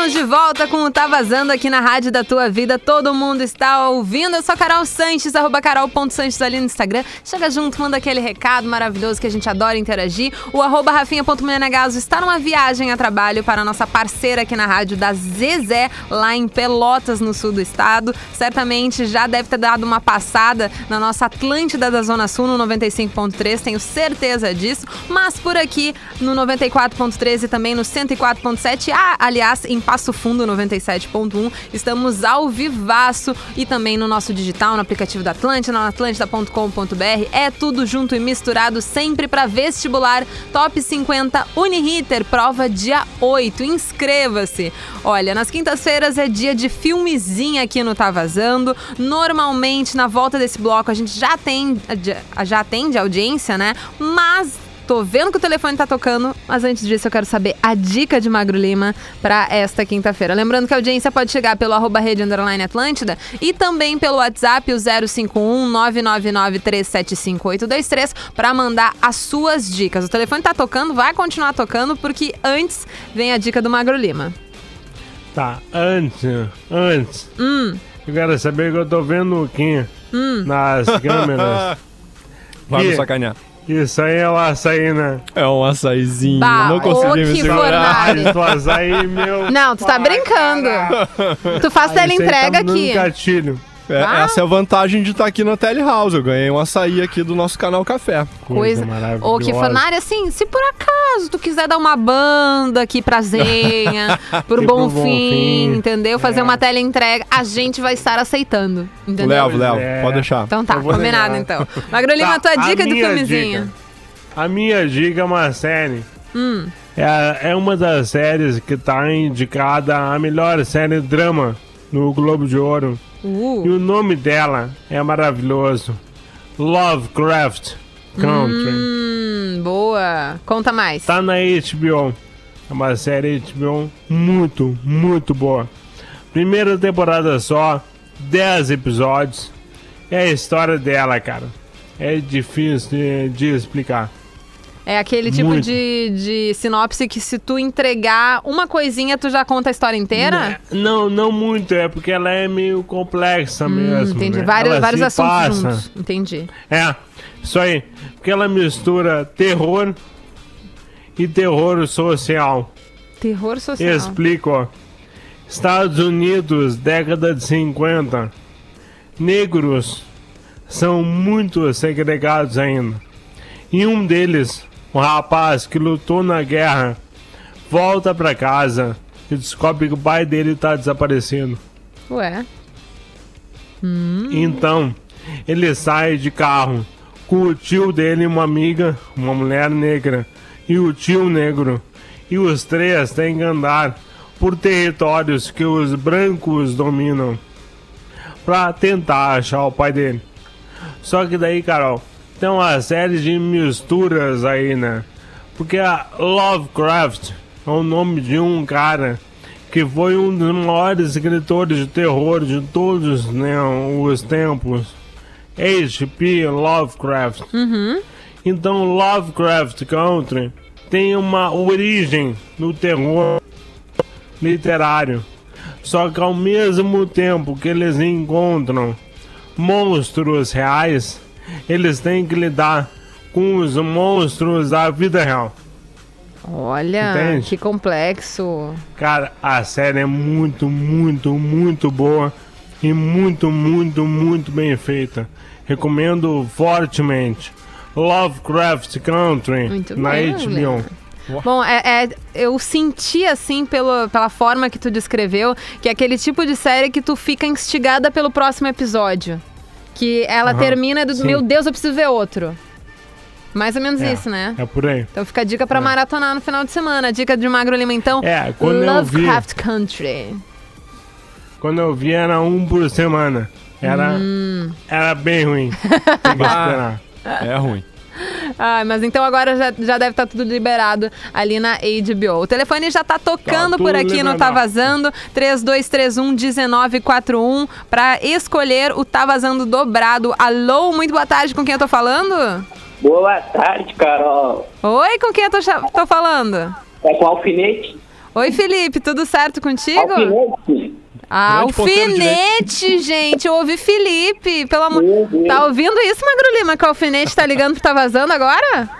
Estamos de volta com o Tá Vazando aqui na Rádio da Tua Vida. Todo mundo está ouvindo. Eu sou Carol Sanches, arroba carol.sanches ali no Instagram. Chega junto, manda aquele recado maravilhoso que a gente adora interagir. O arroba rafinha.menegaso está numa viagem a trabalho para a nossa parceira aqui na rádio da Zezé, lá em Pelotas, no sul do estado. Certamente já deve ter dado uma passada na nossa Atlântida da Zona Sul, no 95.3, tenho certeza disso. Mas por aqui, no 94.3 e também no 104.7, ah, aliás, em Passo Fundo 97.1, estamos ao vivaço e também no nosso digital, no aplicativo da Atlântida, na atlântida.com.br. É tudo junto e misturado sempre para vestibular Top 50 Uniriter, prova dia 8. Inscreva-se. Olha, nas quintas-feiras é dia de filmezinho aqui no Tá Vazando. Normalmente, na volta desse bloco, a gente já tem já atende audiência, né? Mas Tô vendo que o telefone tá tocando, mas antes disso eu quero saber a dica de Magro Lima para esta quinta-feira. Lembrando que a audiência pode chegar pelo arroba rede underline Atlântida e também pelo WhatsApp, o 051 999 375 para mandar as suas dicas. O telefone tá tocando, vai continuar tocando, porque antes vem a dica do Magro Lima. Tá, antes, antes. Hum. Eu quero saber que eu tô vendo aqui nas câmeras. Vai me sacanear. Isso aí é o açaí, né? É um açaizinho. Bah, não consegui me segurar. açaí, meu. Não, tu tá brincando. Tu faz aí teleentrega tá aqui. gatilho. É, Ah. Essa é a vantagem de estar aqui na Telehouse. Eu ganhei um açaí aqui do nosso canal Café. Coisa. Ô, maravilhosa. Kifanari, assim, se por acaso tu quiser dar uma banda aqui pra Zenha, pro E pro Bonfim, Bonfim, entendeu? Fazer é. uma teleentrega, a gente vai estar aceitando, entendeu? Levo, Léo, é. pode deixar. Então tá, combinado levar. então. Magro Lima, Tá, tua a dica do filmezinho. dica. A minha dica é uma série. Hum. É, é uma das séries que tá indicada a melhor série drama no Globo de Ouro. E Uh, o nome dela é maravilhoso. Lovecraft Country. hum, boa. Conta mais. Tá na HBO. É uma série HBO muito, muito boa. Primeira temporada só, 10 episódios. É a história dela, cara. É difícil de, de explicar. É aquele tipo Muito. de, de sinopse que se tu entregar uma coisinha, tu já conta a história inteira? Não, não muito, é porque ela é meio complexa Hum, mesmo. entendi. né? Vários, Ela vários assuntos passa. juntos. Entendi. É, isso aí. Porque ela mistura terror e terror social. Terror social. Explico, ó. Estados Unidos, década de 50. Negros são muito segregados ainda. E um deles, um rapaz que lutou na guerra, volta pra casa e descobre que o pai dele tá desaparecido. Ué. Então, ele sai de carro com o tio dele e uma amiga, uma mulher negra, e o tio negro. E os três têm que andar por territórios que os brancos dominam pra tentar achar o pai dele. Só que daí, Carol, tem uma série de misturas aí, né? Porque a Lovecraft é o nome de um cara que foi um dos maiores escritores de terror de todos né, os tempos. H.P. Lovecraft. Então, Lovecraft Country tem uma origem no terror literário. Só que ao mesmo tempo que eles encontram monstros reais, eles têm que lidar com os monstros da vida real. Olha, Entende? que complexo. Cara, a série é muito, muito, muito boa e muito, muito, muito bem feita. Recomendo fortemente. Lovecraft Country Muito na bem, HBO. Leandro. Bom, é, é- eu senti assim, pelo, pela forma que tu descreveu, que é aquele tipo de série que tu fica instigada pelo próximo episódio. Que ela Aham, termina do sim. meu Deus, eu preciso ver outro. Mais ou menos É, isso, né? É por aí. Então fica a dica pra maratonar no final de semana. Dica de Magro Lima, então. É, quando eu vi- Lovecraft Country. Quando eu vi era um por semana. Era, Hum. era bem ruim. Tem que esperar. É ruim. Ah, mas então agora já, já deve estar tudo liberado ali na HBO. O telefone já tá tocando Tá por aqui no liberado. Tá Vazando, 3231-1941, pra escolher o Tá Vazando dobrado. Alô, muito boa tarde, com quem eu tô falando? Boa tarde, Carol. Oi, com quem eu tô, tô falando? É com alfinete? Oi, Felipe, tudo certo contigo? Alfinete? Ah, alfinete, gente. Eu ouvi Felipe. Pelo amor. Tá ouvindo isso, Magro Lima? Que o alfinete tá ligando pro Tá Vazando agora?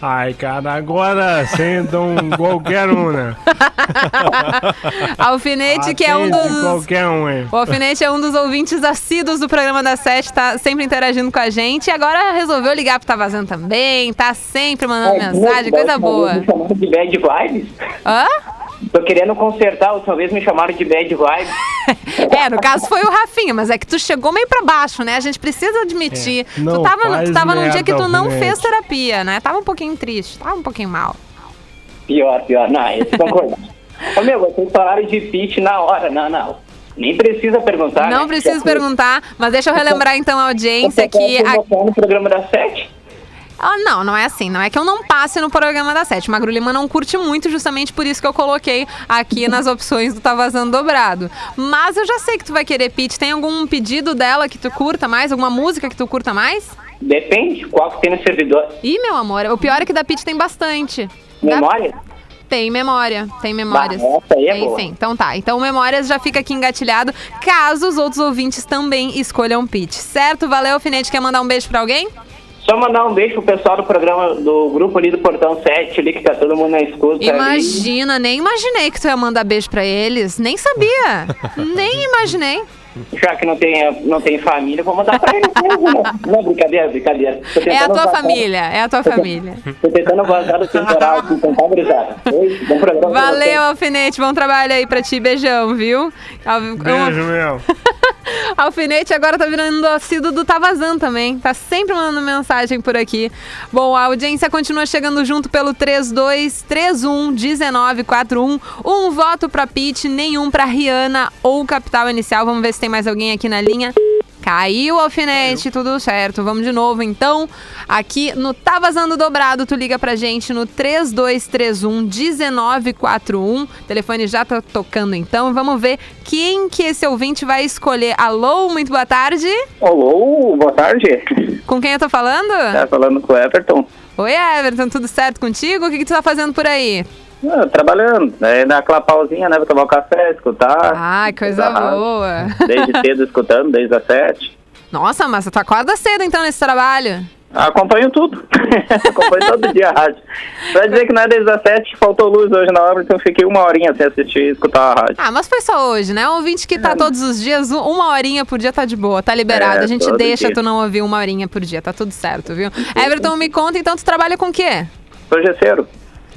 Ai, cara, agora sentam qualquer um, né? Alfinete, que é um dos. Qualquer um, hein? O Alfinete é um dos ouvintes assíduos do programa da Sete, tá sempre interagindo com a gente. E agora resolveu ligar pro Tá Vazando também, tá sempre mandando É, mensagem, coisa boa. chamaram de bad vibes? Hã? Tô querendo consertar, outra vez me chamaram de bad vibes. É, no caso foi o Rafinha, mas é que tu chegou meio pra baixo, né? A gente precisa admitir. É, tu tava, tu tava num dia que tu não fez terapia, né? Tava um pouquinho triste, tava um pouquinho mal. Pior, pior. Não, esse concordo. Ô meu, vocês falaram de pitch na hora. Não, não. Nem precisa perguntar. Não né? preciso Já- perguntar, mas deixa eu relembrar então a audiência Você que. a- no programa das sete? Ah, não, não é assim. Não é que eu não passe no programa da Sete. O Magro Lima não curte muito, justamente por isso que eu coloquei aqui nas opções do Tá Vazando Dobrado. Mas eu já sei que tu vai querer Pete. Tem algum pedido dela que tu curta mais? Alguma música que tu curta mais? Depende, qual que tem no servidor. Ih, meu amor, o pior é que da Pete tem bastante. Da- Memória? Tem memória, tem memórias. Bah, essa aí é tem boa. sim. Então tá. Então memórias já fica aqui engatilhado, caso os outros ouvintes também escolham Pete. Certo? Valeu, Alfinete. Quer mandar um beijo pra alguém? Só mandar um beijo pro pessoal do programa, do grupo ali do Portão 7, ali, que tá todo mundo na escuta. ali. Imagina, nem imaginei que tu ia mandar beijo pra eles. Nem sabia. nem imaginei. Já que não tem, não tem família, vou mandar pra ele mesmo, né? Não, brincadeira, brincadeira. Tô É a tua vazar- família, é a tua família. Tô tentando vazar do temporal aqui, então tá, gurizada? Oi, bom programa pra Valeu, Alfinete. Bom trabalho aí pra ti. Beijão, viu? Beijo, meu. Alfinete agora tá virando assíduo do Tá Vazando também. Tá sempre mandando mensagem por aqui. Bom, a audiência continua chegando junto pelo 3231-1941. Um voto pra Pete, nenhum pra Rihanna ou Capital Inicial. Vamos ver se tem mais alguém aqui na linha. Caiu o alfinete, tudo certo. Vamos de novo, então. Aqui no Tá Vazando Dobrado, tu liga pra gente no 3231-1941. O telefone já tá tocando, então. Vamos ver quem que esse ouvinte vai escolher. Alô, muito boa tarde. Alô, boa tarde. Com quem eu tô falando? Tá falando com o Everton. Oi, Everton, tudo certo contigo? O que, que tu tá fazendo por aí? Ah, trabalhando, né? Dar aquela pausinha, né? Tomar um café, escutar. Ai, coisa escutar boa. Desde cedo escutando, desde as sete. Nossa, mas tu acorda cedo então nesse trabalho. Acompanho tudo. Acompanho todo dia a rádio. Pra dizer que não é desde as sete, faltou luz hoje na obra, então eu fiquei uma horinha sem assistir e escutar a rádio. Ah, mas foi só hoje, né? Um ouvinte que tá todos os dias, um- uma horinha por dia tá de boa, tá liberado. É, a gente deixa dia. tu não ouvir uma horinha por dia, tá tudo certo, viu? Everton, me conta, então tu trabalha com o quê? Sou gesseiro.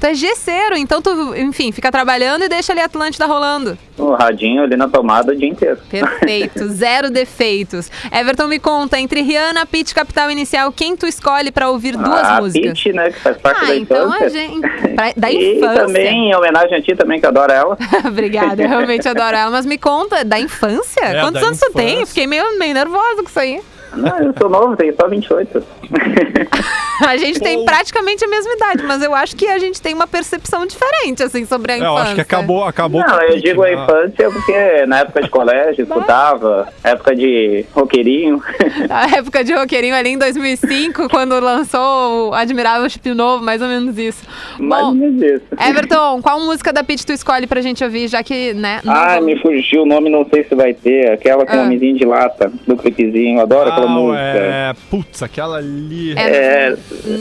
Tu é gesseiro, então tu, enfim, fica trabalhando e deixa ali a Atlântida rolando. O radinho ali na tomada o dia inteiro. Perfeito, zero defeitos. Everton, me conta, entre Rihanna, Pitch Capital Inicial, quem tu escolhe pra ouvir duas a músicas? Pitty, né, que faz parte Ah, da então infância. a gente. pra- da e infância. também em homenagem a ti também, que adora ela. Obrigada, eu realmente adoro ela. Mas me conta, da infância? É, Quantos da anos tu tem? infância. Eu Fiquei meio, meio nervosa com isso aí. Não, eu sou novo, tenho só 28. A gente tem praticamente a mesma idade, mas eu acho que a gente tem uma percepção diferente, assim, sobre a infância. eu acho que acabou, acabou Não, eu digo a né? infância porque na época de colégio escutava, época de roqueirinho. A época de roqueirinho ali em 2005, quando lançou o Admirável Chip Novo, mais ou menos isso. Mais ou menos isso. Everton, qual música da Pitty tu escolhe pra gente ouvir, já que, né? Ah, vamos- me fugiu o nome, não sei se vai ter. Aquela com Ah. o homenzinho de lata, do clipezinho. Adoro aquela música. é. Putz, aquela ali. É,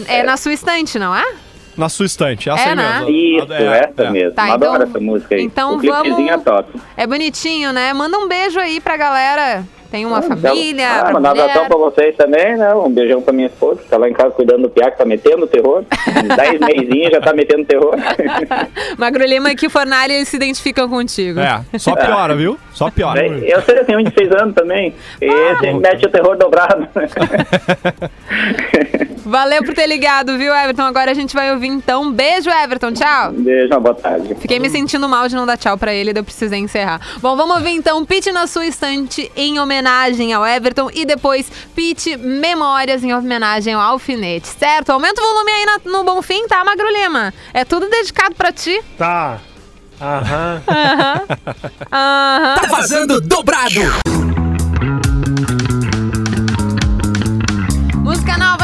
É, é na sua estante, não é? Na sua estante, essa É, aí né? mesmo. Isso, É, essa é. mesmo. Tá, Adoro então- essa música aí. então o vamos- é top. É bonitinho, né? Manda um beijo aí pra galera. Tem uma família, Ah, pra mandar mulher. Natal pra vocês também, né? Um beijão pra minha esposa, que tá lá em casa cuidando do piá, que tá metendo terror. Dez meizinhos já tá metendo terror. Magro Lima e que Fornalha eles se identificam contigo. É, só piora, viu? Só piora. Eu sei, eu tenho um de seis anos também. E esse mete o terror dobrado. Valeu por ter ligado, viu, Everton? Agora a gente vai ouvir então. Beijo, Everton. Tchau. Beijo, boa tarde. Fiquei me sentindo mal de não dar tchau pra ele, daí eu precisei encerrar. Bom, vamos ouvir então Pete na sua estante em homenagem ao Everton e depois Pete Memórias em homenagem ao Alfinete, certo? Aumenta o volume aí na- no Bonfim, tá, Magro Lima? É tudo dedicado pra ti. Tá. Aham. Aham. Tá vazando dobrado.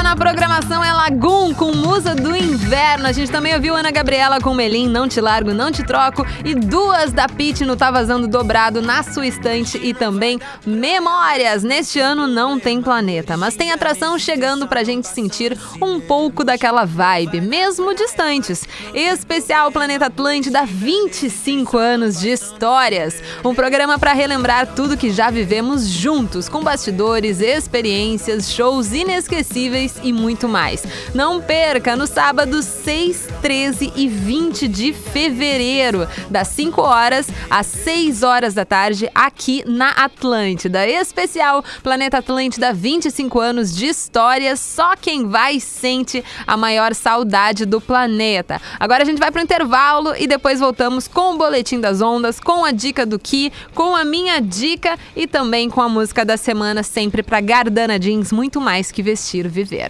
Na programação é Lagoon com Musa do Inverno. A gente também ouviu Ana Gabriela com Melim, Não Te Largo, Não Te Troco. E duas da Pit no Tá Vazando Dobrado na sua estante. E também Memórias. Neste ano não tem planeta, mas tem atração chegando pra gente sentir um pouco daquela vibe, mesmo distantes. Especial Planeta Atlântida 25 anos de histórias. Um programa pra relembrar tudo que já vivemos juntos, com bastidores, experiências, shows inesquecíveis e muito mais. Não perca no sábado 6, 13 e 20 de fevereiro, das 5 horas às 6 horas da tarde, aqui na Atlântida. Especial Planeta Atlântida 25 anos de história. Só quem vai sente a maior saudade do planeta. Agora a gente vai pro intervalo e depois voltamos com o Boletim das Ondas, com a dica do Ki, com a minha dica e também com a música da semana, sempre pra Gardana Jeans, muito mais que vestir, viver.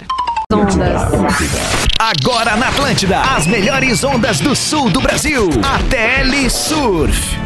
Ondas. Agora na Atlântida, as melhores ondas do sul do Brasil. A TL Surf.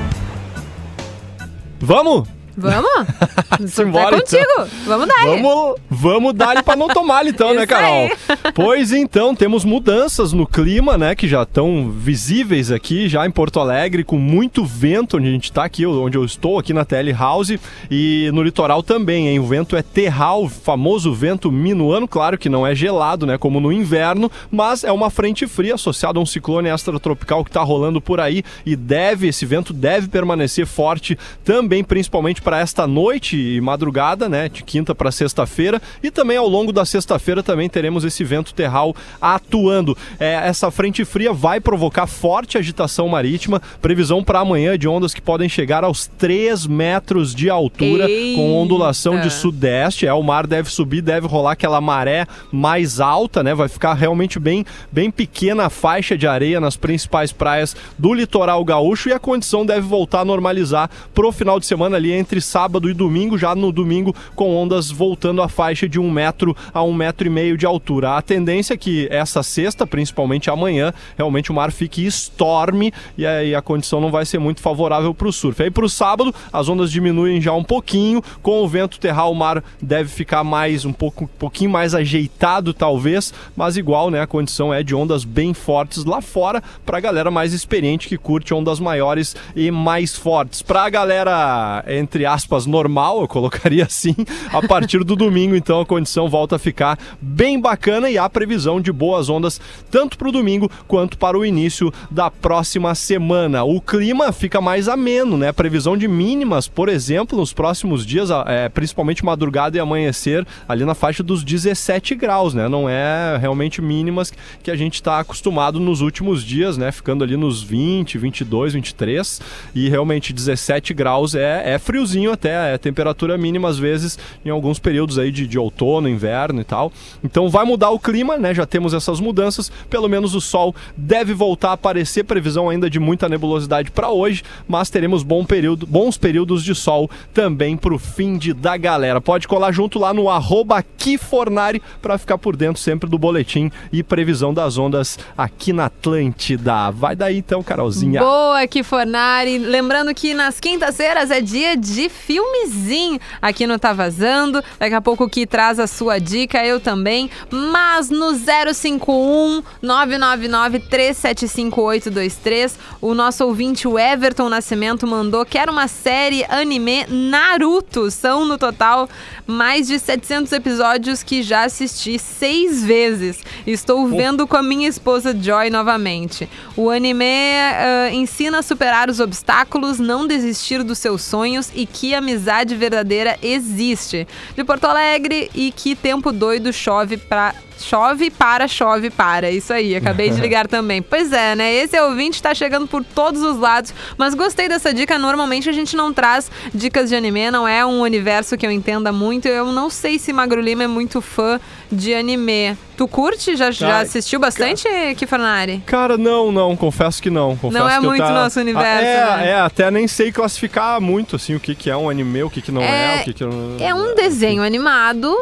Vamos? Vamos? Simbora, é contigo. Vamos dar. Vamos, vamos dar pra não tomar então, né, Carol? aí. Pois então, temos mudanças no clima, né, que já estão visíveis aqui, já em Porto Alegre, com muito vento, onde a gente tá aqui, onde eu estou, aqui na TL House, e no litoral também, hein? O vento é terral, famoso vento minuano, claro que não é gelado, né, como no inverno, mas é uma frente fria associada a um ciclone extratropical que tá rolando por aí e deve, esse vento deve permanecer forte também, principalmente para para esta noite e madrugada, né, de quinta para sexta-feira, e também ao longo da sexta-feira também teremos esse vento terral atuando. É, essa frente fria vai provocar forte agitação marítima, previsão para amanhã de ondas que podem chegar aos 3 metros de altura, com ondulação de Eita. sudeste. É, o mar deve subir, deve rolar aquela maré mais alta, né? Vai ficar realmente bem, bem pequena a faixa de areia nas principais praias do litoral gaúcho e a condição deve voltar a normalizar pro final de semana ali entre sábado e domingo, já no domingo com ondas voltando à faixa de um metro a um metro e meio de altura. A tendência é que essa sexta, principalmente amanhã, realmente o mar fique storme e aí a condição não vai ser muito favorável para o surf. Aí para o sábado as ondas diminuem já um pouquinho, com o vento terral o mar deve ficar mais um pouco, um pouquinho mais ajeitado talvez, mas igual, né? A condição é de ondas bem fortes lá fora para a galera mais experiente que curte ondas maiores e mais fortes. Para a galera entre aspas normal, eu colocaria assim, a partir do domingo então a condição volta a ficar bem bacana e há previsão de boas ondas tanto para o domingo quanto para o início da próxima semana. O clima fica mais ameno, né? Previsão de mínimas, por exemplo, nos próximos dias, é, principalmente madrugada e amanhecer, ali na faixa dos 17 graus, né? Não é realmente mínimas que a gente está acostumado nos últimos dias, né? Ficando ali nos 20, 22, 23 e realmente 17 graus é, é friozinho até, é temperatura mínima às vezes em alguns períodos aí de, de outono, inverno e tal. Então vai mudar o clima, né? Já temos essas mudanças, pelo menos o sol deve voltar a aparecer, previsão ainda de muita nebulosidade para hoje, mas teremos bom período, bons períodos de sol também pro fim de da galera. Pode colar junto lá no arroba Kifornari para ficar por dentro sempre do boletim e previsão das ondas aqui na Atlântida. Vai daí então, Carolzinha. Boa, Kifornari. Lembrando que nas quintas-feiras é dia de filmezinho aqui no Tá Vazando. Daqui a pouco o Ki traz a sua dica, eu também. Mas no 051 999 375 823, o nosso ouvinte, o Everton Nascimento, mandou que era uma série anime Naruto. São no total mais de 700 episódios que já assisti seis vezes. Estou vendo com a minha esposa Joy novamente. O anime ah, ensina a superar os obstáculos, não desistir dos seus sonhos e que amizade verdadeira existe. De Porto Alegre e que tempo doido chove pra. Chove para, chove para. Isso aí, acabei de ligar também. Pois é, né? Esse ouvinte tá chegando por todos os lados, mas gostei dessa dica. Normalmente a gente não traz dicas de anime, não é um universo que eu entenda muito. Eu não sei se Magro Lima é muito fã de anime. Tu curte? Já, já assistiu bastante, Kifanari? Cara, não, não, confesso que não. Confesso Não é muito nosso universo, Ah, É, né? é, até nem sei classificar muito, assim, o que, que é um anime, o que, que não é, É- o que, que não... É um desenho animado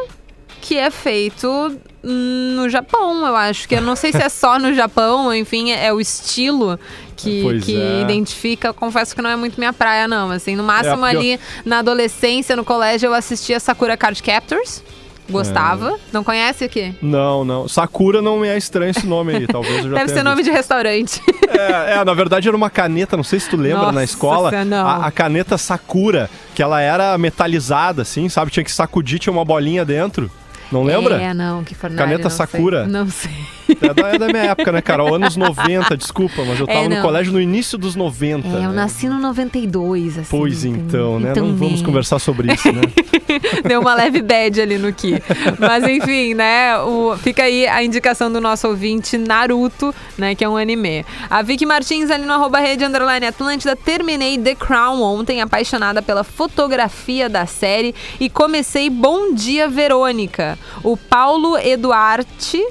que é feito no Japão, eu acho. Que eu não sei se é só no Japão, enfim, é o estilo que, Pois que é. identifica. Confesso que não é muito minha praia, não. Assim, no máximo É, ali na adolescência, no colégio, eu assistia Sakura Card Captors. Gostava. É. Não conhece o quê? Não, não. Sakura não me é estranho esse nome aí, talvez eu já Deve ser nome visto. de restaurante. É, é, na verdade era uma caneta, não sei se tu lembra Nossa na escola. A, a caneta Sakura, que ela era metalizada, assim, sabe? Tinha que sacudir, tinha uma bolinha dentro. Não lembra? É, não, que Fornari, Caneta não sei. Sakura. Não sei. É da, é da minha época, né, cara? Anos 90, desculpa, mas eu É, tava no não. colégio no início dos 90. É, eu né? nasci no 92, assim. Pois então, né? não vamos conversar sobre isso, né? Deu uma leve bad ali no Ki. Mas enfim, né? o- fica aí a indicação do nosso ouvinte Naruto, né? Que é um anime. A Vicky Martins ali no arroba rede underline Atlântida. Terminei The Crown ontem, apaixonada pela fotografia da série. E comecei Bom Dia Verônica. O Paulo Eduarte.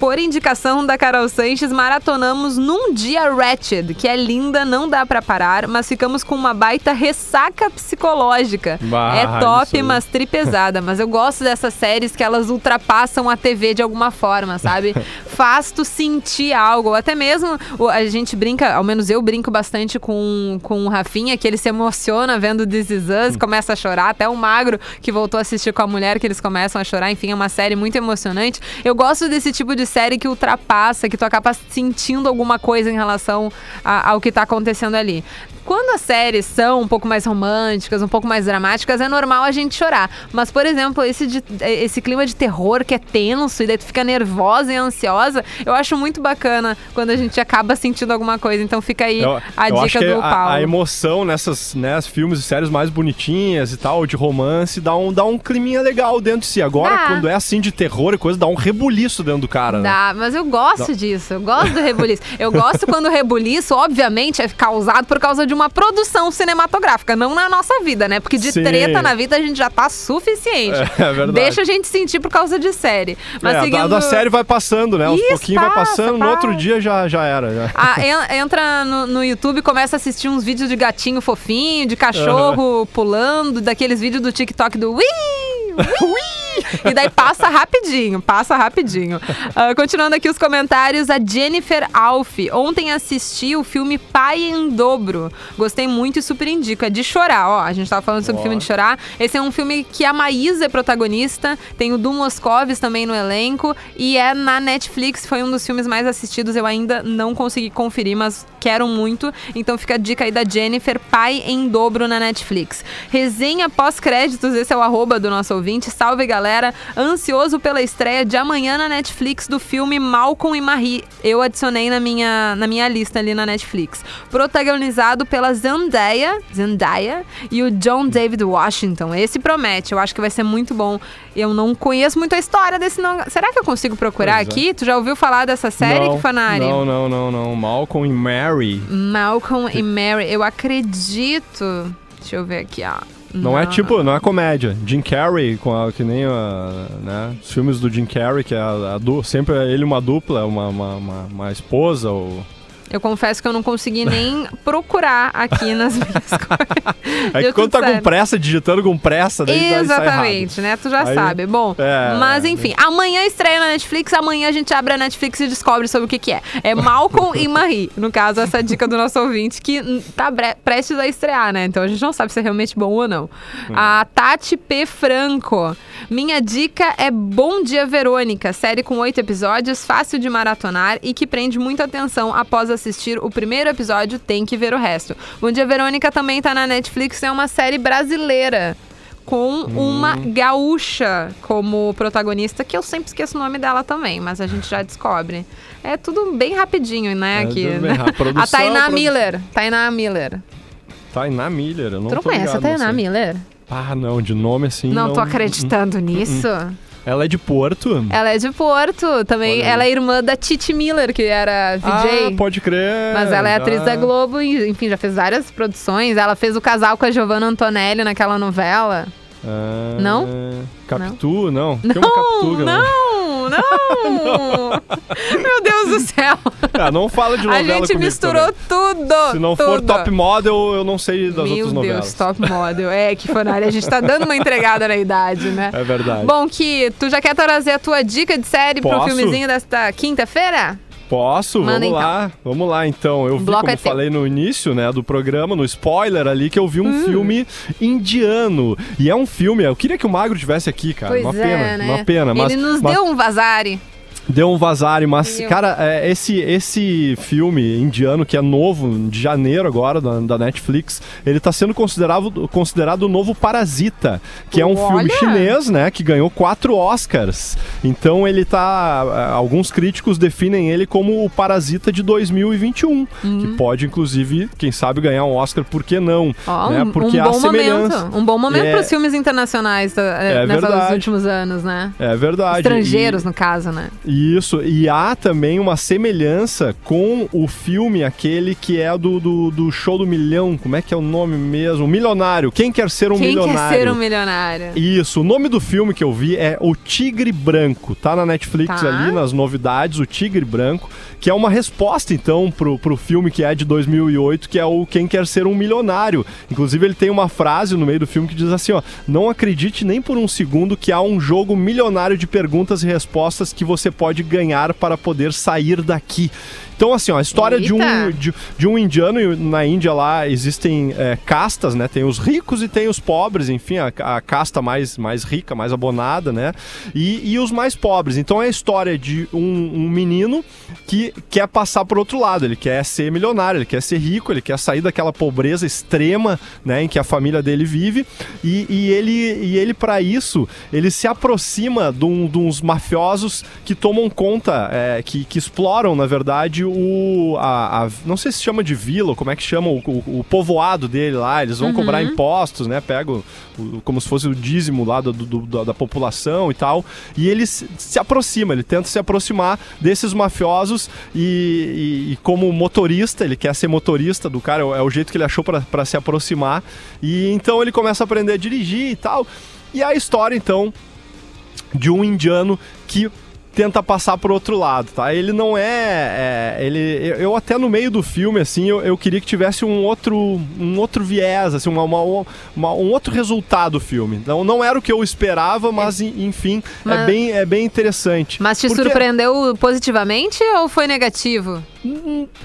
Por indicação da Carol Sanches, maratonamos num dia Ratched, que é linda, não dá pra parar, mas ficamos com uma baita ressaca psicológica. Bah, é top, mas tripesada. Mas eu gosto dessas séries que elas ultrapassam a TV de alguma forma, sabe? Faz tu sentir algo. Até mesmo a gente brinca, ao menos eu brinco bastante com, com o Rafinha, que ele se emociona vendo This Is Us, começa a chorar. Até o Magro, que voltou a assistir com a mulher, que eles começam a chorar. Enfim, é uma série muito emocionante. Eu gosto desse tipo de série que ultrapassa, que tu acaba sentindo alguma coisa em relação ao que tá acontecendo ali. Quando as séries são um pouco mais românticas, um pouco mais dramáticas, é normal a gente chorar. Mas, por exemplo, esse, de- esse clima de terror que é tenso e daí tu fica nervosa e ansiosa, eu acho muito bacana quando a gente acaba sentindo alguma coisa. Então fica aí Eu, a eu dica do a, Paulo. a emoção nessas né, filmes e séries mais bonitinhas e tal, de romance, dá um, dá um climinha legal dentro de si. Agora, Dá. quando é assim de terror e coisa, dá um rebuliço dentro do cara, né? Dá, mas eu gosto disso, eu gosto do rebuliço. Eu gosto quando o rebuliço, obviamente, é causado por causa de uma produção cinematográfica, não na nossa vida, né? Porque de Sim. treta na vida a gente já tá suficiente. É, é verdade. Deixa a gente sentir por causa de série. Mas É, a da- seguindo... da, série vai passando, né? Uns Isso, pouquinhos vai passa, passando, no outro passa. dia já, já era. já. Ah, en- entra no, no YouTube e começa a assistir uns vídeos de gatinho fofinho, de cachorro pulando, daqueles vídeos do TikTok do Wii! Wii! E daí passa rapidinho, passa rapidinho. Ah, continuando aqui os comentários, a Jennifer Alf. Ontem assisti o filme Pai em Dobro. Gostei muito e super indico. É de chorar, ó. A gente tava falando sobre Ó. filme de chorar. Esse é um filme que a Maísa é protagonista. Tem o Du Moscovis também no elenco. E é na Netflix. Foi um dos filmes mais assistidos. Eu ainda não consegui conferir, mas quero muito. Então fica a dica aí da Jennifer, Pai em Dobro na Netflix. Resenha pós-créditos, esse é o arroba do nosso ouvinte. Salve, galera. Ansioso pela estreia de amanhã na Netflix do filme Malcolm e Marie. Eu adicionei na minha, na minha lista ali na Netflix. Protagonizado pela Zendaya, Zendaya e o John David Washington. Esse promete, eu acho que vai ser muito bom. Eu não conheço muito a história desse não. Será que eu consigo procurar é. aqui? Tu já ouviu falar dessa série, não, Kifanari? não, não, não, não. Malcolm e Mary. Malcolm e Mary, eu acredito. Deixa eu ver aqui, ó. Não é tipo, não é comédia. Jim Carrey, com a, que nem a, né, os filmes do Jim Carrey, que é a, a du- sempre é ele uma dupla, uma, uma, uma, uma esposa ou... Eu confesso que eu não consegui nem procurar aqui nas minhas coisas. É que quando tá com pressa, digitando com pressa, daí, daí sai. Exatamente, né? Tu já Aí- sabe. Bom, É, mas é. enfim, amanhã estreia na Netflix, amanhã a gente abre a Netflix e descobre sobre o que que é. É Malcolm e Marie, no caso, essa dica do nosso ouvinte, que tá prestes a estrear, né? Então a gente não sabe se é realmente bom ou não. Hum. A Tati P. Franco. Minha dica é Bom Dia Verônica, série com oito episódios, fácil de maratonar e que prende muita atenção após assistir o primeiro episódio, tem que ver o resto. Bom Dia Verônica também tá na Netflix, é uma série brasileira com uma gaúcha como protagonista, que eu sempre esqueço o nome dela também, mas a gente já descobre. É tudo bem rapidinho, né? É, aqui, bem. A Produção, Tainá produ- Miller. Tainá Miller. Tainá Miller, eu não Tu não conhece a ligado, não Tainá. Miller? Ah, não, de nome assim. Não, não tô acreditando nisso. Ela é de Porto? Ela é de Porto também. Ela é irmã da Titi Miller, que era VJ. Ah, pode crer. Mas ela é atriz já. da Globo e, enfim, já fez várias produções. Ela fez o casal com a Giovanna Antonelli naquela novela. Ah, Não? Capitu, não. Não, uma Capitu, não, não. Meu Deus do céu. Ah, não fala de A novela gente comigo misturou também. tudo. Se não tudo. for top model, eu não sei das Meu outras novelas. Deus, top model. É, que fanária. A gente tá dando uma entregada na idade, né? É verdade. Bom, que tu já quer trazer a tua dica de série pro Posso? filmezinho desta quinta-feira? Posso? Manda vamos então. lá. Vamos lá, então. Eu vi, bloco como é falei no início, né, do programa, no spoiler ali, que eu vi um Hum. filme indiano. E é um filme, eu queria que o Magro tivesse aqui, cara. pois uma é, pena, né? uma pena. Mas, Ele nos mas deu um vazare. Deu um vazare, mas, Deu. cara, é, esse, esse filme indiano, que é novo, de janeiro agora, da, da Netflix, ele tá sendo considerado, considerado o novo Parasita, que é um filme chinês, né, que ganhou quatro Oscars. Então ele tá. eh, Alguns críticos definem ele como o Parasita de 2021, que pode, inclusive, quem sabe, ganhar um Oscar, por que não? Ó, né? Porque um há bom semelhança. momento. Um bom momento É. pros filmes internacionais É nesses verdade. últimos anos, né? É verdade. Estrangeiros, E- no caso, né? Isso, e há também uma semelhança com o filme, aquele que é do, do, do show do milhão. Como é que é o nome mesmo? Milionário. Quem quer ser um Quem milionário? quer ser um milionário? Isso, o nome do filme que eu vi é O Tigre Branco. Tá na Netflix Tá. ali, nas novidades, O Tigre Branco, que é uma resposta, então, pro, pro filme que é de 2008, que é o Quem Quer Ser um Milionário. Inclusive, ele tem uma frase no meio do filme que diz assim, ó, não acredite nem por um segundo que há um jogo milionário de perguntas e respostas que você pode pode ganhar para poder sair daqui. Então, assim, ó, a história de um, de, de um indiano, e na Índia lá existem é, castas, né? Tem os ricos e tem os pobres, enfim, a, a casta mais, mais rica, mais abonada, né? E, e os mais pobres. Então é a história de um, um menino que quer passar por outro lado, ele quer ser milionário, ele quer ser rico, ele quer sair daquela pobreza extrema, né, em que a família dele vive, e, e ele, e ele para isso, ele se aproxima de, um- de uns mafiosos que tomam conta, é, que, que exploram, na verdade, o. A, a- não sei se chama de vila, ou como é que chama o, o- o povoado dele lá. Eles vão cobrar impostos, né? Pegam o- como se fosse o dízimo lá do, do- da, da população e tal. E ele se, se aproxima, ele tenta se aproximar desses mafiosos e, e- e como motorista, ele quer ser motorista do cara, é o- é o jeito que ele achou para se aproximar. E então ele começa a aprender a dirigir e tal. E a história, então, de um indiano que tenta passar pro outro lado, tá? Ele não é, é, ele eu, até no meio do filme assim, eu, eu queria que tivesse um outro um outro viés, assim, uma, uma- uma- um outro resultado do filme. Não não era o que eu esperava, mas en- enfim, é Mas- bem é bem interessante. Mas te Porque- surpreendeu positivamente ou foi negativo?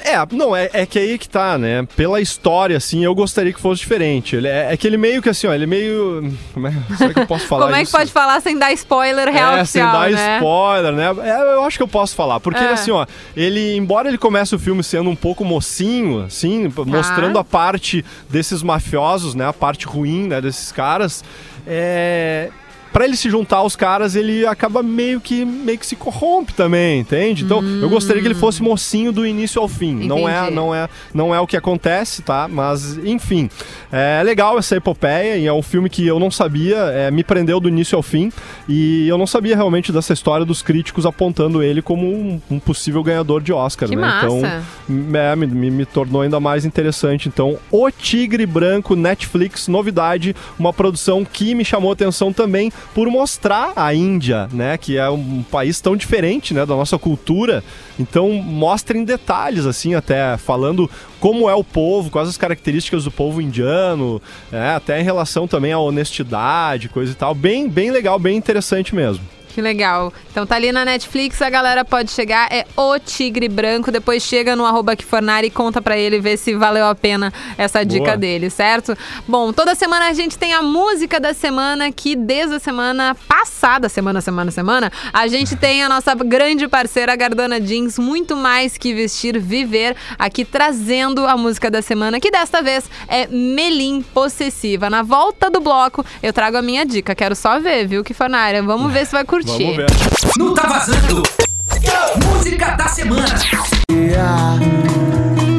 É, não, é, é que aí que tá, né? Pela história, assim, eu gostaria que fosse diferente. Ele é, é que ele meio que assim, ó, ele meio. Como é, será que eu posso falar Como é que isso? pode falar sem dar spoiler real é, sem oficial, dar né? spoiler, né? É, eu acho que eu posso falar. Porque, É. assim, ó, ele, embora ele comece o filme sendo um pouco mocinho, assim, Tá. mostrando a parte desses mafiosos, né? A parte ruim, né, desses caras, é. Pra ele se juntar aos caras, ele acaba meio que, meio que se corrompe também, entende? Então, eu gostaria que ele fosse mocinho do início ao fim. Não é, Entendi. não, é, não é o que acontece, tá? Mas, enfim. É legal essa epopeia e é um filme que eu não sabia, é, me prendeu do início ao fim. E eu não sabia realmente dessa história dos críticos apontando ele como um, um possível ganhador de Oscar, Que né? massa. Então, é, me, me- me tornou ainda mais interessante. Então, O Tigre Branco, Netflix, novidade, uma produção que me chamou atenção também por mostrar a Índia, né? Que é um país tão diferente, né? Da nossa cultura. Então, mostra em detalhes, assim, até falando como é o povo, quais as características do povo indiano, né, até em relação também à honestidade, coisa e tal. Bem, bem legal, bem interessante mesmo. Que legal. Então tá ali na Netflix, a galera pode chegar, é o Tigre Branco, depois chega no arroba Kifornari e conta pra ele ver se valeu a pena essa dica Boa. dele, certo? Bom, toda semana a gente tem a música da semana, que desde a semana passada, semana, semana, semana, a gente tem a nossa grande parceira Gardana Jeans, muito mais que vestir, viver, aqui trazendo a música da semana, que desta vez é Melim Possessiva. Na volta do bloco, eu trago a minha dica, quero só ver, viu, Kifornari? Vamos ver se vai curtir. Vamos ver. Não tá vazando. Música da semana.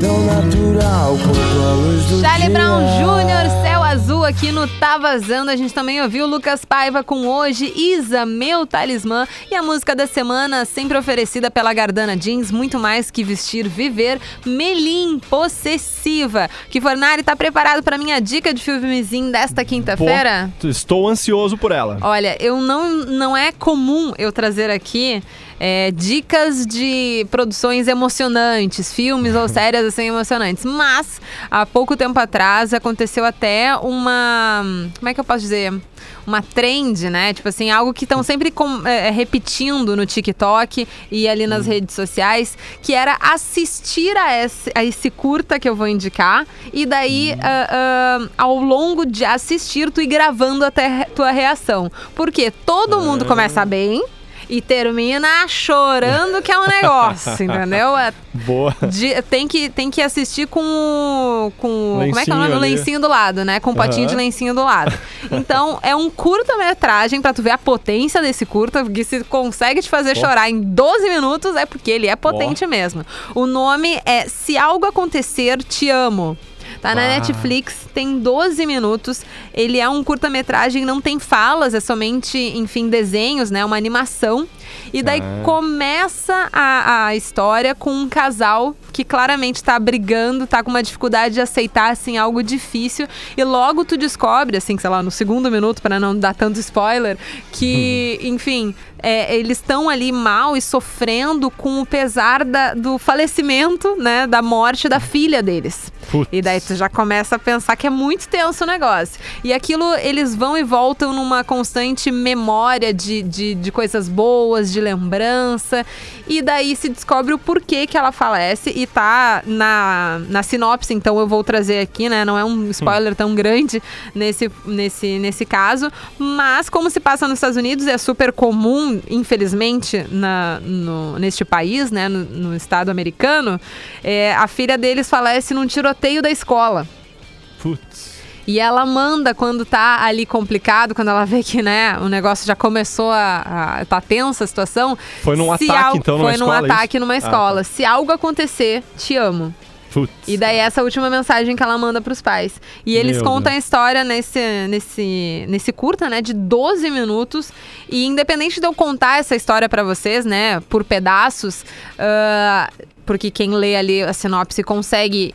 Tão natural quanto a luz do Charlie dia. Brown Jr., Céu Azul aqui no Tá Vazando. A gente também ouviu Lucas Paiva com Hoje, Isa, Meu Talismã. E a música da semana, sempre oferecida pela Gardana Jeans, muito mais que vestir, viver. Melim, Possessiva. Que Fornari tá preparado pra minha dica de filmezinho desta quinta-feira? Estou ansioso por ela. Olha, eu não, não é comum eu trazer aqui é, dicas de produções emocionantes, filmes ou séries assim emocionantes. Mas há pouco tempo atrás aconteceu até uma. Como é que eu posso dizer? Uma trend, né? Tipo assim, algo que estão sempre com- é, repetindo no TikTok e ali nas redes sociais, que era assistir a esse, a esse curta que eu vou indicar, e daí, ah, ah, ao longo de assistir, tu ir gravando até tua reação. Porque todo mundo começa bem e termina chorando que é um negócio, entendeu? É- Boa. de- tem, que, tem que assistir com o. Com, o- como é que é o nome? O ali. lencinho do lado, né? Com um potinho Aham. de lencinho do lado. Então, é um curta-metragem pra tu ver a potência desse curta, porque se consegue te fazer chorar em 12 minutos, é porque ele é potente mesmo. O nome é Se Algo Acontecer, Te Amo. Tá na. Netflix, tem 12 minutos. Ele é um curta-metragem, não tem falas, é somente, enfim, desenhos, né? Uma animação. E daí Ah. começa a, a história com um casal que claramente tá brigando, tá com uma dificuldade de aceitar, assim, algo difícil. E logo tu descobre, assim, sei lá, no segundo minuto, para não dar tanto spoiler, que, enfim, é, eles estão ali mal e sofrendo com o pesar da- do falecimento, né, da morte da filha deles. Putz. E daí tu já começa a pensar que é muito tenso o negócio. E aquilo, eles vão e voltam numa constante memória de, de, de coisas boas, de lembrança. E daí se descobre o porquê que ela falece. E tá na, na sinopse, então eu vou trazer aqui, né? Não é um spoiler tão grande nesse, nesse, nesse caso. Mas como se passa nos Estados Unidos, é super comum, infelizmente, na, no, neste país, né? No, no estado americano, é, a filha deles falece num tiroteio da escola. Putz. E ela manda quando tá ali complicado, quando ela vê que, né, o negócio já começou a, a tá tensa a situação. Foi num ataque, al- então, numa Foi num escola, é ataque isso? numa Ah, escola. Se algo acontecer, te amo. Putz. E daí essa última mensagem que ela manda pros pais. E eles Meu contam Deus. a história nesse, nesse, nesse curta, né, de 12 minutos. E independente de eu contar essa história pra vocês, né, por pedaços, ah, porque quem lê ali a sinopse consegue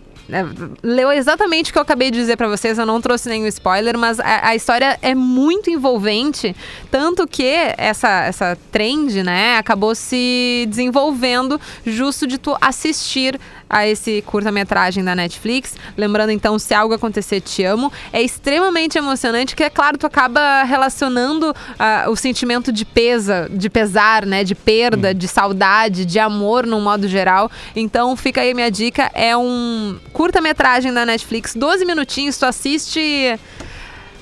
leu exatamente o que eu acabei de dizer pra vocês, eu não trouxe nenhum spoiler, mas a, a história é muito envolvente, tanto que essa, essa trend, né, acabou se desenvolvendo justo de tu assistir a esse curta-metragem da Netflix. Lembrando então, se algo acontecer, te amo. É extremamente emocionante, que é claro, tu acaba relacionando ah, o sentimento de pesa, de pesar, né, de perda, de saudade, de amor no modo geral. Então, fica aí a minha dica, é um curta-metragem da Netflix, 12 minutinhos, tu assiste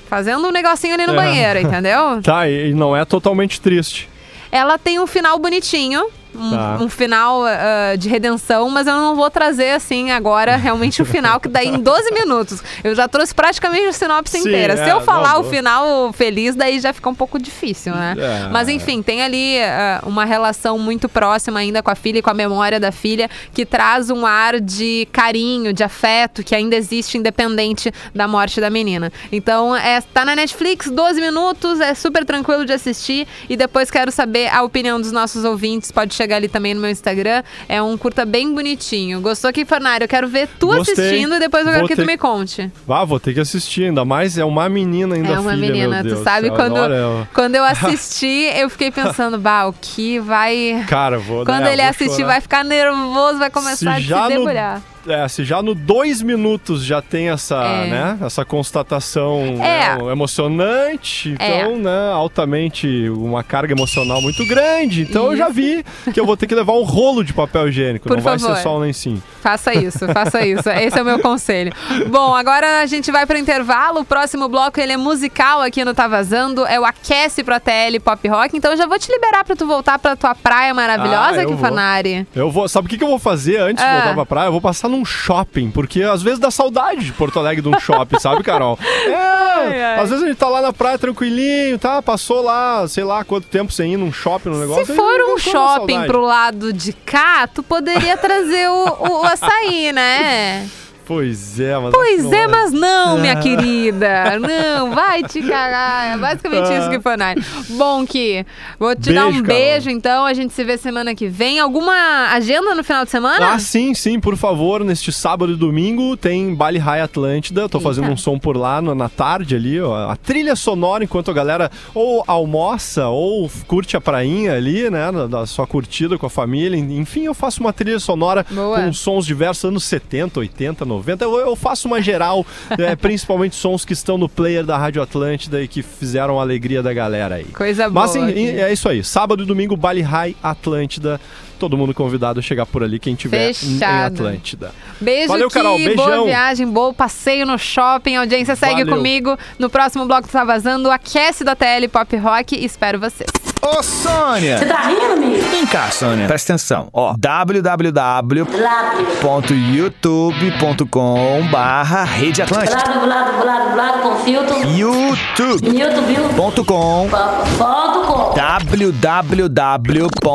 fazendo um negocinho ali no É. banheiro, entendeu? Tá, e não é totalmente triste. Ela tem um final bonitinho. Um, Tá. um final ah, de redenção, mas eu não vou trazer assim agora realmente o final, que daí em 12 minutos. Eu já trouxe praticamente a sinopse Sim, inteira. Se é, eu falar não, o final feliz, daí já fica um pouco difícil, né? É. Mas enfim, tem ali ah, uma relação muito próxima ainda com a filha e com a memória da filha, que traz um ar de carinho, de afeto, que ainda existe independente da morte da menina. Então, é, tá na Netflix, 12 minutos, é super tranquilo de assistir. E depois quero saber a opinião dos nossos ouvintes. Pode chegar ali também no meu Instagram. É um curta bem bonitinho. Gostou aqui, Fornário? Eu quero ver tu Gostei. assistindo e depois eu quero Vou que tu ter- me conte. Ah, vou ter que assistir, ainda mais é uma menina ainda É uma filha, menina, meu Deus tu sabe céu. quando, eu- quando eu assisti, eu fiquei pensando, bah, o que vai. Cara, vou Quando né, ele assistir, chorar. vai ficar nervoso, vai começar a se já no, debulhar. É, se já no dois minutos já tem essa, É. né, essa constatação É. né, emocionante, então, né, altamente uma carga emocional muito grande. Então eu já vi que eu vou ter que levar um rolo de papel higiênico, Por não vai favor. ser só um lencinho. Faça isso, faça isso. Esse é o meu conselho. Bom, agora a gente vai para intervalo. O próximo bloco ele é musical aqui no Tá Vazando. É o Aquece pro TL Pop Rock. Então eu já vou te liberar para tu voltar para tua praia maravilhosa Ah, aqui, vou. Fanari. Eu vou, sabe o que, que eu vou fazer antes de Ah. voltar pra praia? Eu vou passar num shopping, porque às vezes dá saudade de Porto Alegre de um shopping, sabe, Carol? É, ai. às vezes a gente tá lá na praia tranquilinho, tá? Passou lá, sei lá quanto tempo sem ir num shopping, num negócio. Se for um shopping pro lado de cá, tu poderia trazer o, o açaí, né? Pois é, mas. Pois é, mas não, minha querida. Não, vai te cagar. É basicamente isso que foi, Nari. Bom, que vou te dar um Beijo, beijo, então. A gente se vê semana que vem. Alguma agenda no final de semana? Ah, sim, sim, por favor. Neste sábado e domingo tem Bali High Atlântida. Tô fazendo Eita. um som por lá na tarde ali, ó. A trilha sonora enquanto a galera ou almoça ou curte a prainha ali, né? Da, da sua curtida com a família. Enfim, eu faço uma trilha sonora Boa. com sons diversos, anos 70, 80, 90. Eu, eu faço uma geral, é, principalmente sons que estão no player da Rádio Atlântida e que fizeram a alegria da galera aí. Coisa boa. Mas é isso aí. Sábado e domingo, Bali High Atlântida. Todo mundo convidado a chegar por ali, quem tiver em Fechado. Atlântida. Beijo, Valeu, Ki, Carol. Boa Beijão. viagem, bom passeio no shopping. A audiência segue Valeu. comigo. No próximo bloco Tá Vazando, aquece da TL Pop Rock. Espero vocês. Ô, Sônia! Você tá rindo, amigo? Vem cá, Sônia. Presta atenção. Ó, www.youtube.com barra Rede Atlântica. Blado, blado, blado, blado, com filtro. youtube.com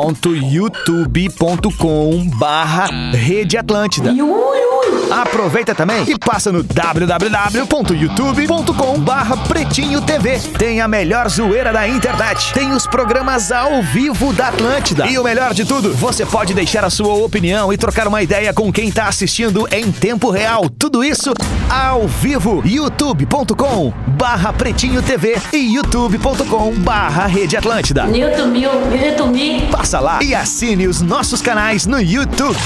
Newton, viu? Foto com. www.youtube.com barra Rede Atlântida. Aproveita também e passa no www.youtube.com barra Pretinho TV. Tem a melhor zoeira da internet. Tem os programas ao vivo da Atlântida. E o melhor de tudo, você pode deixar a sua opinião e trocar uma ideia com quem tá assistindo em tempo real. Tudo isso ao vivo. youtube.com barra Pretinho TV e youtube.com barra Rede Atlântida. Newton mil. Passa lá e assine os nossos canais no YouTube.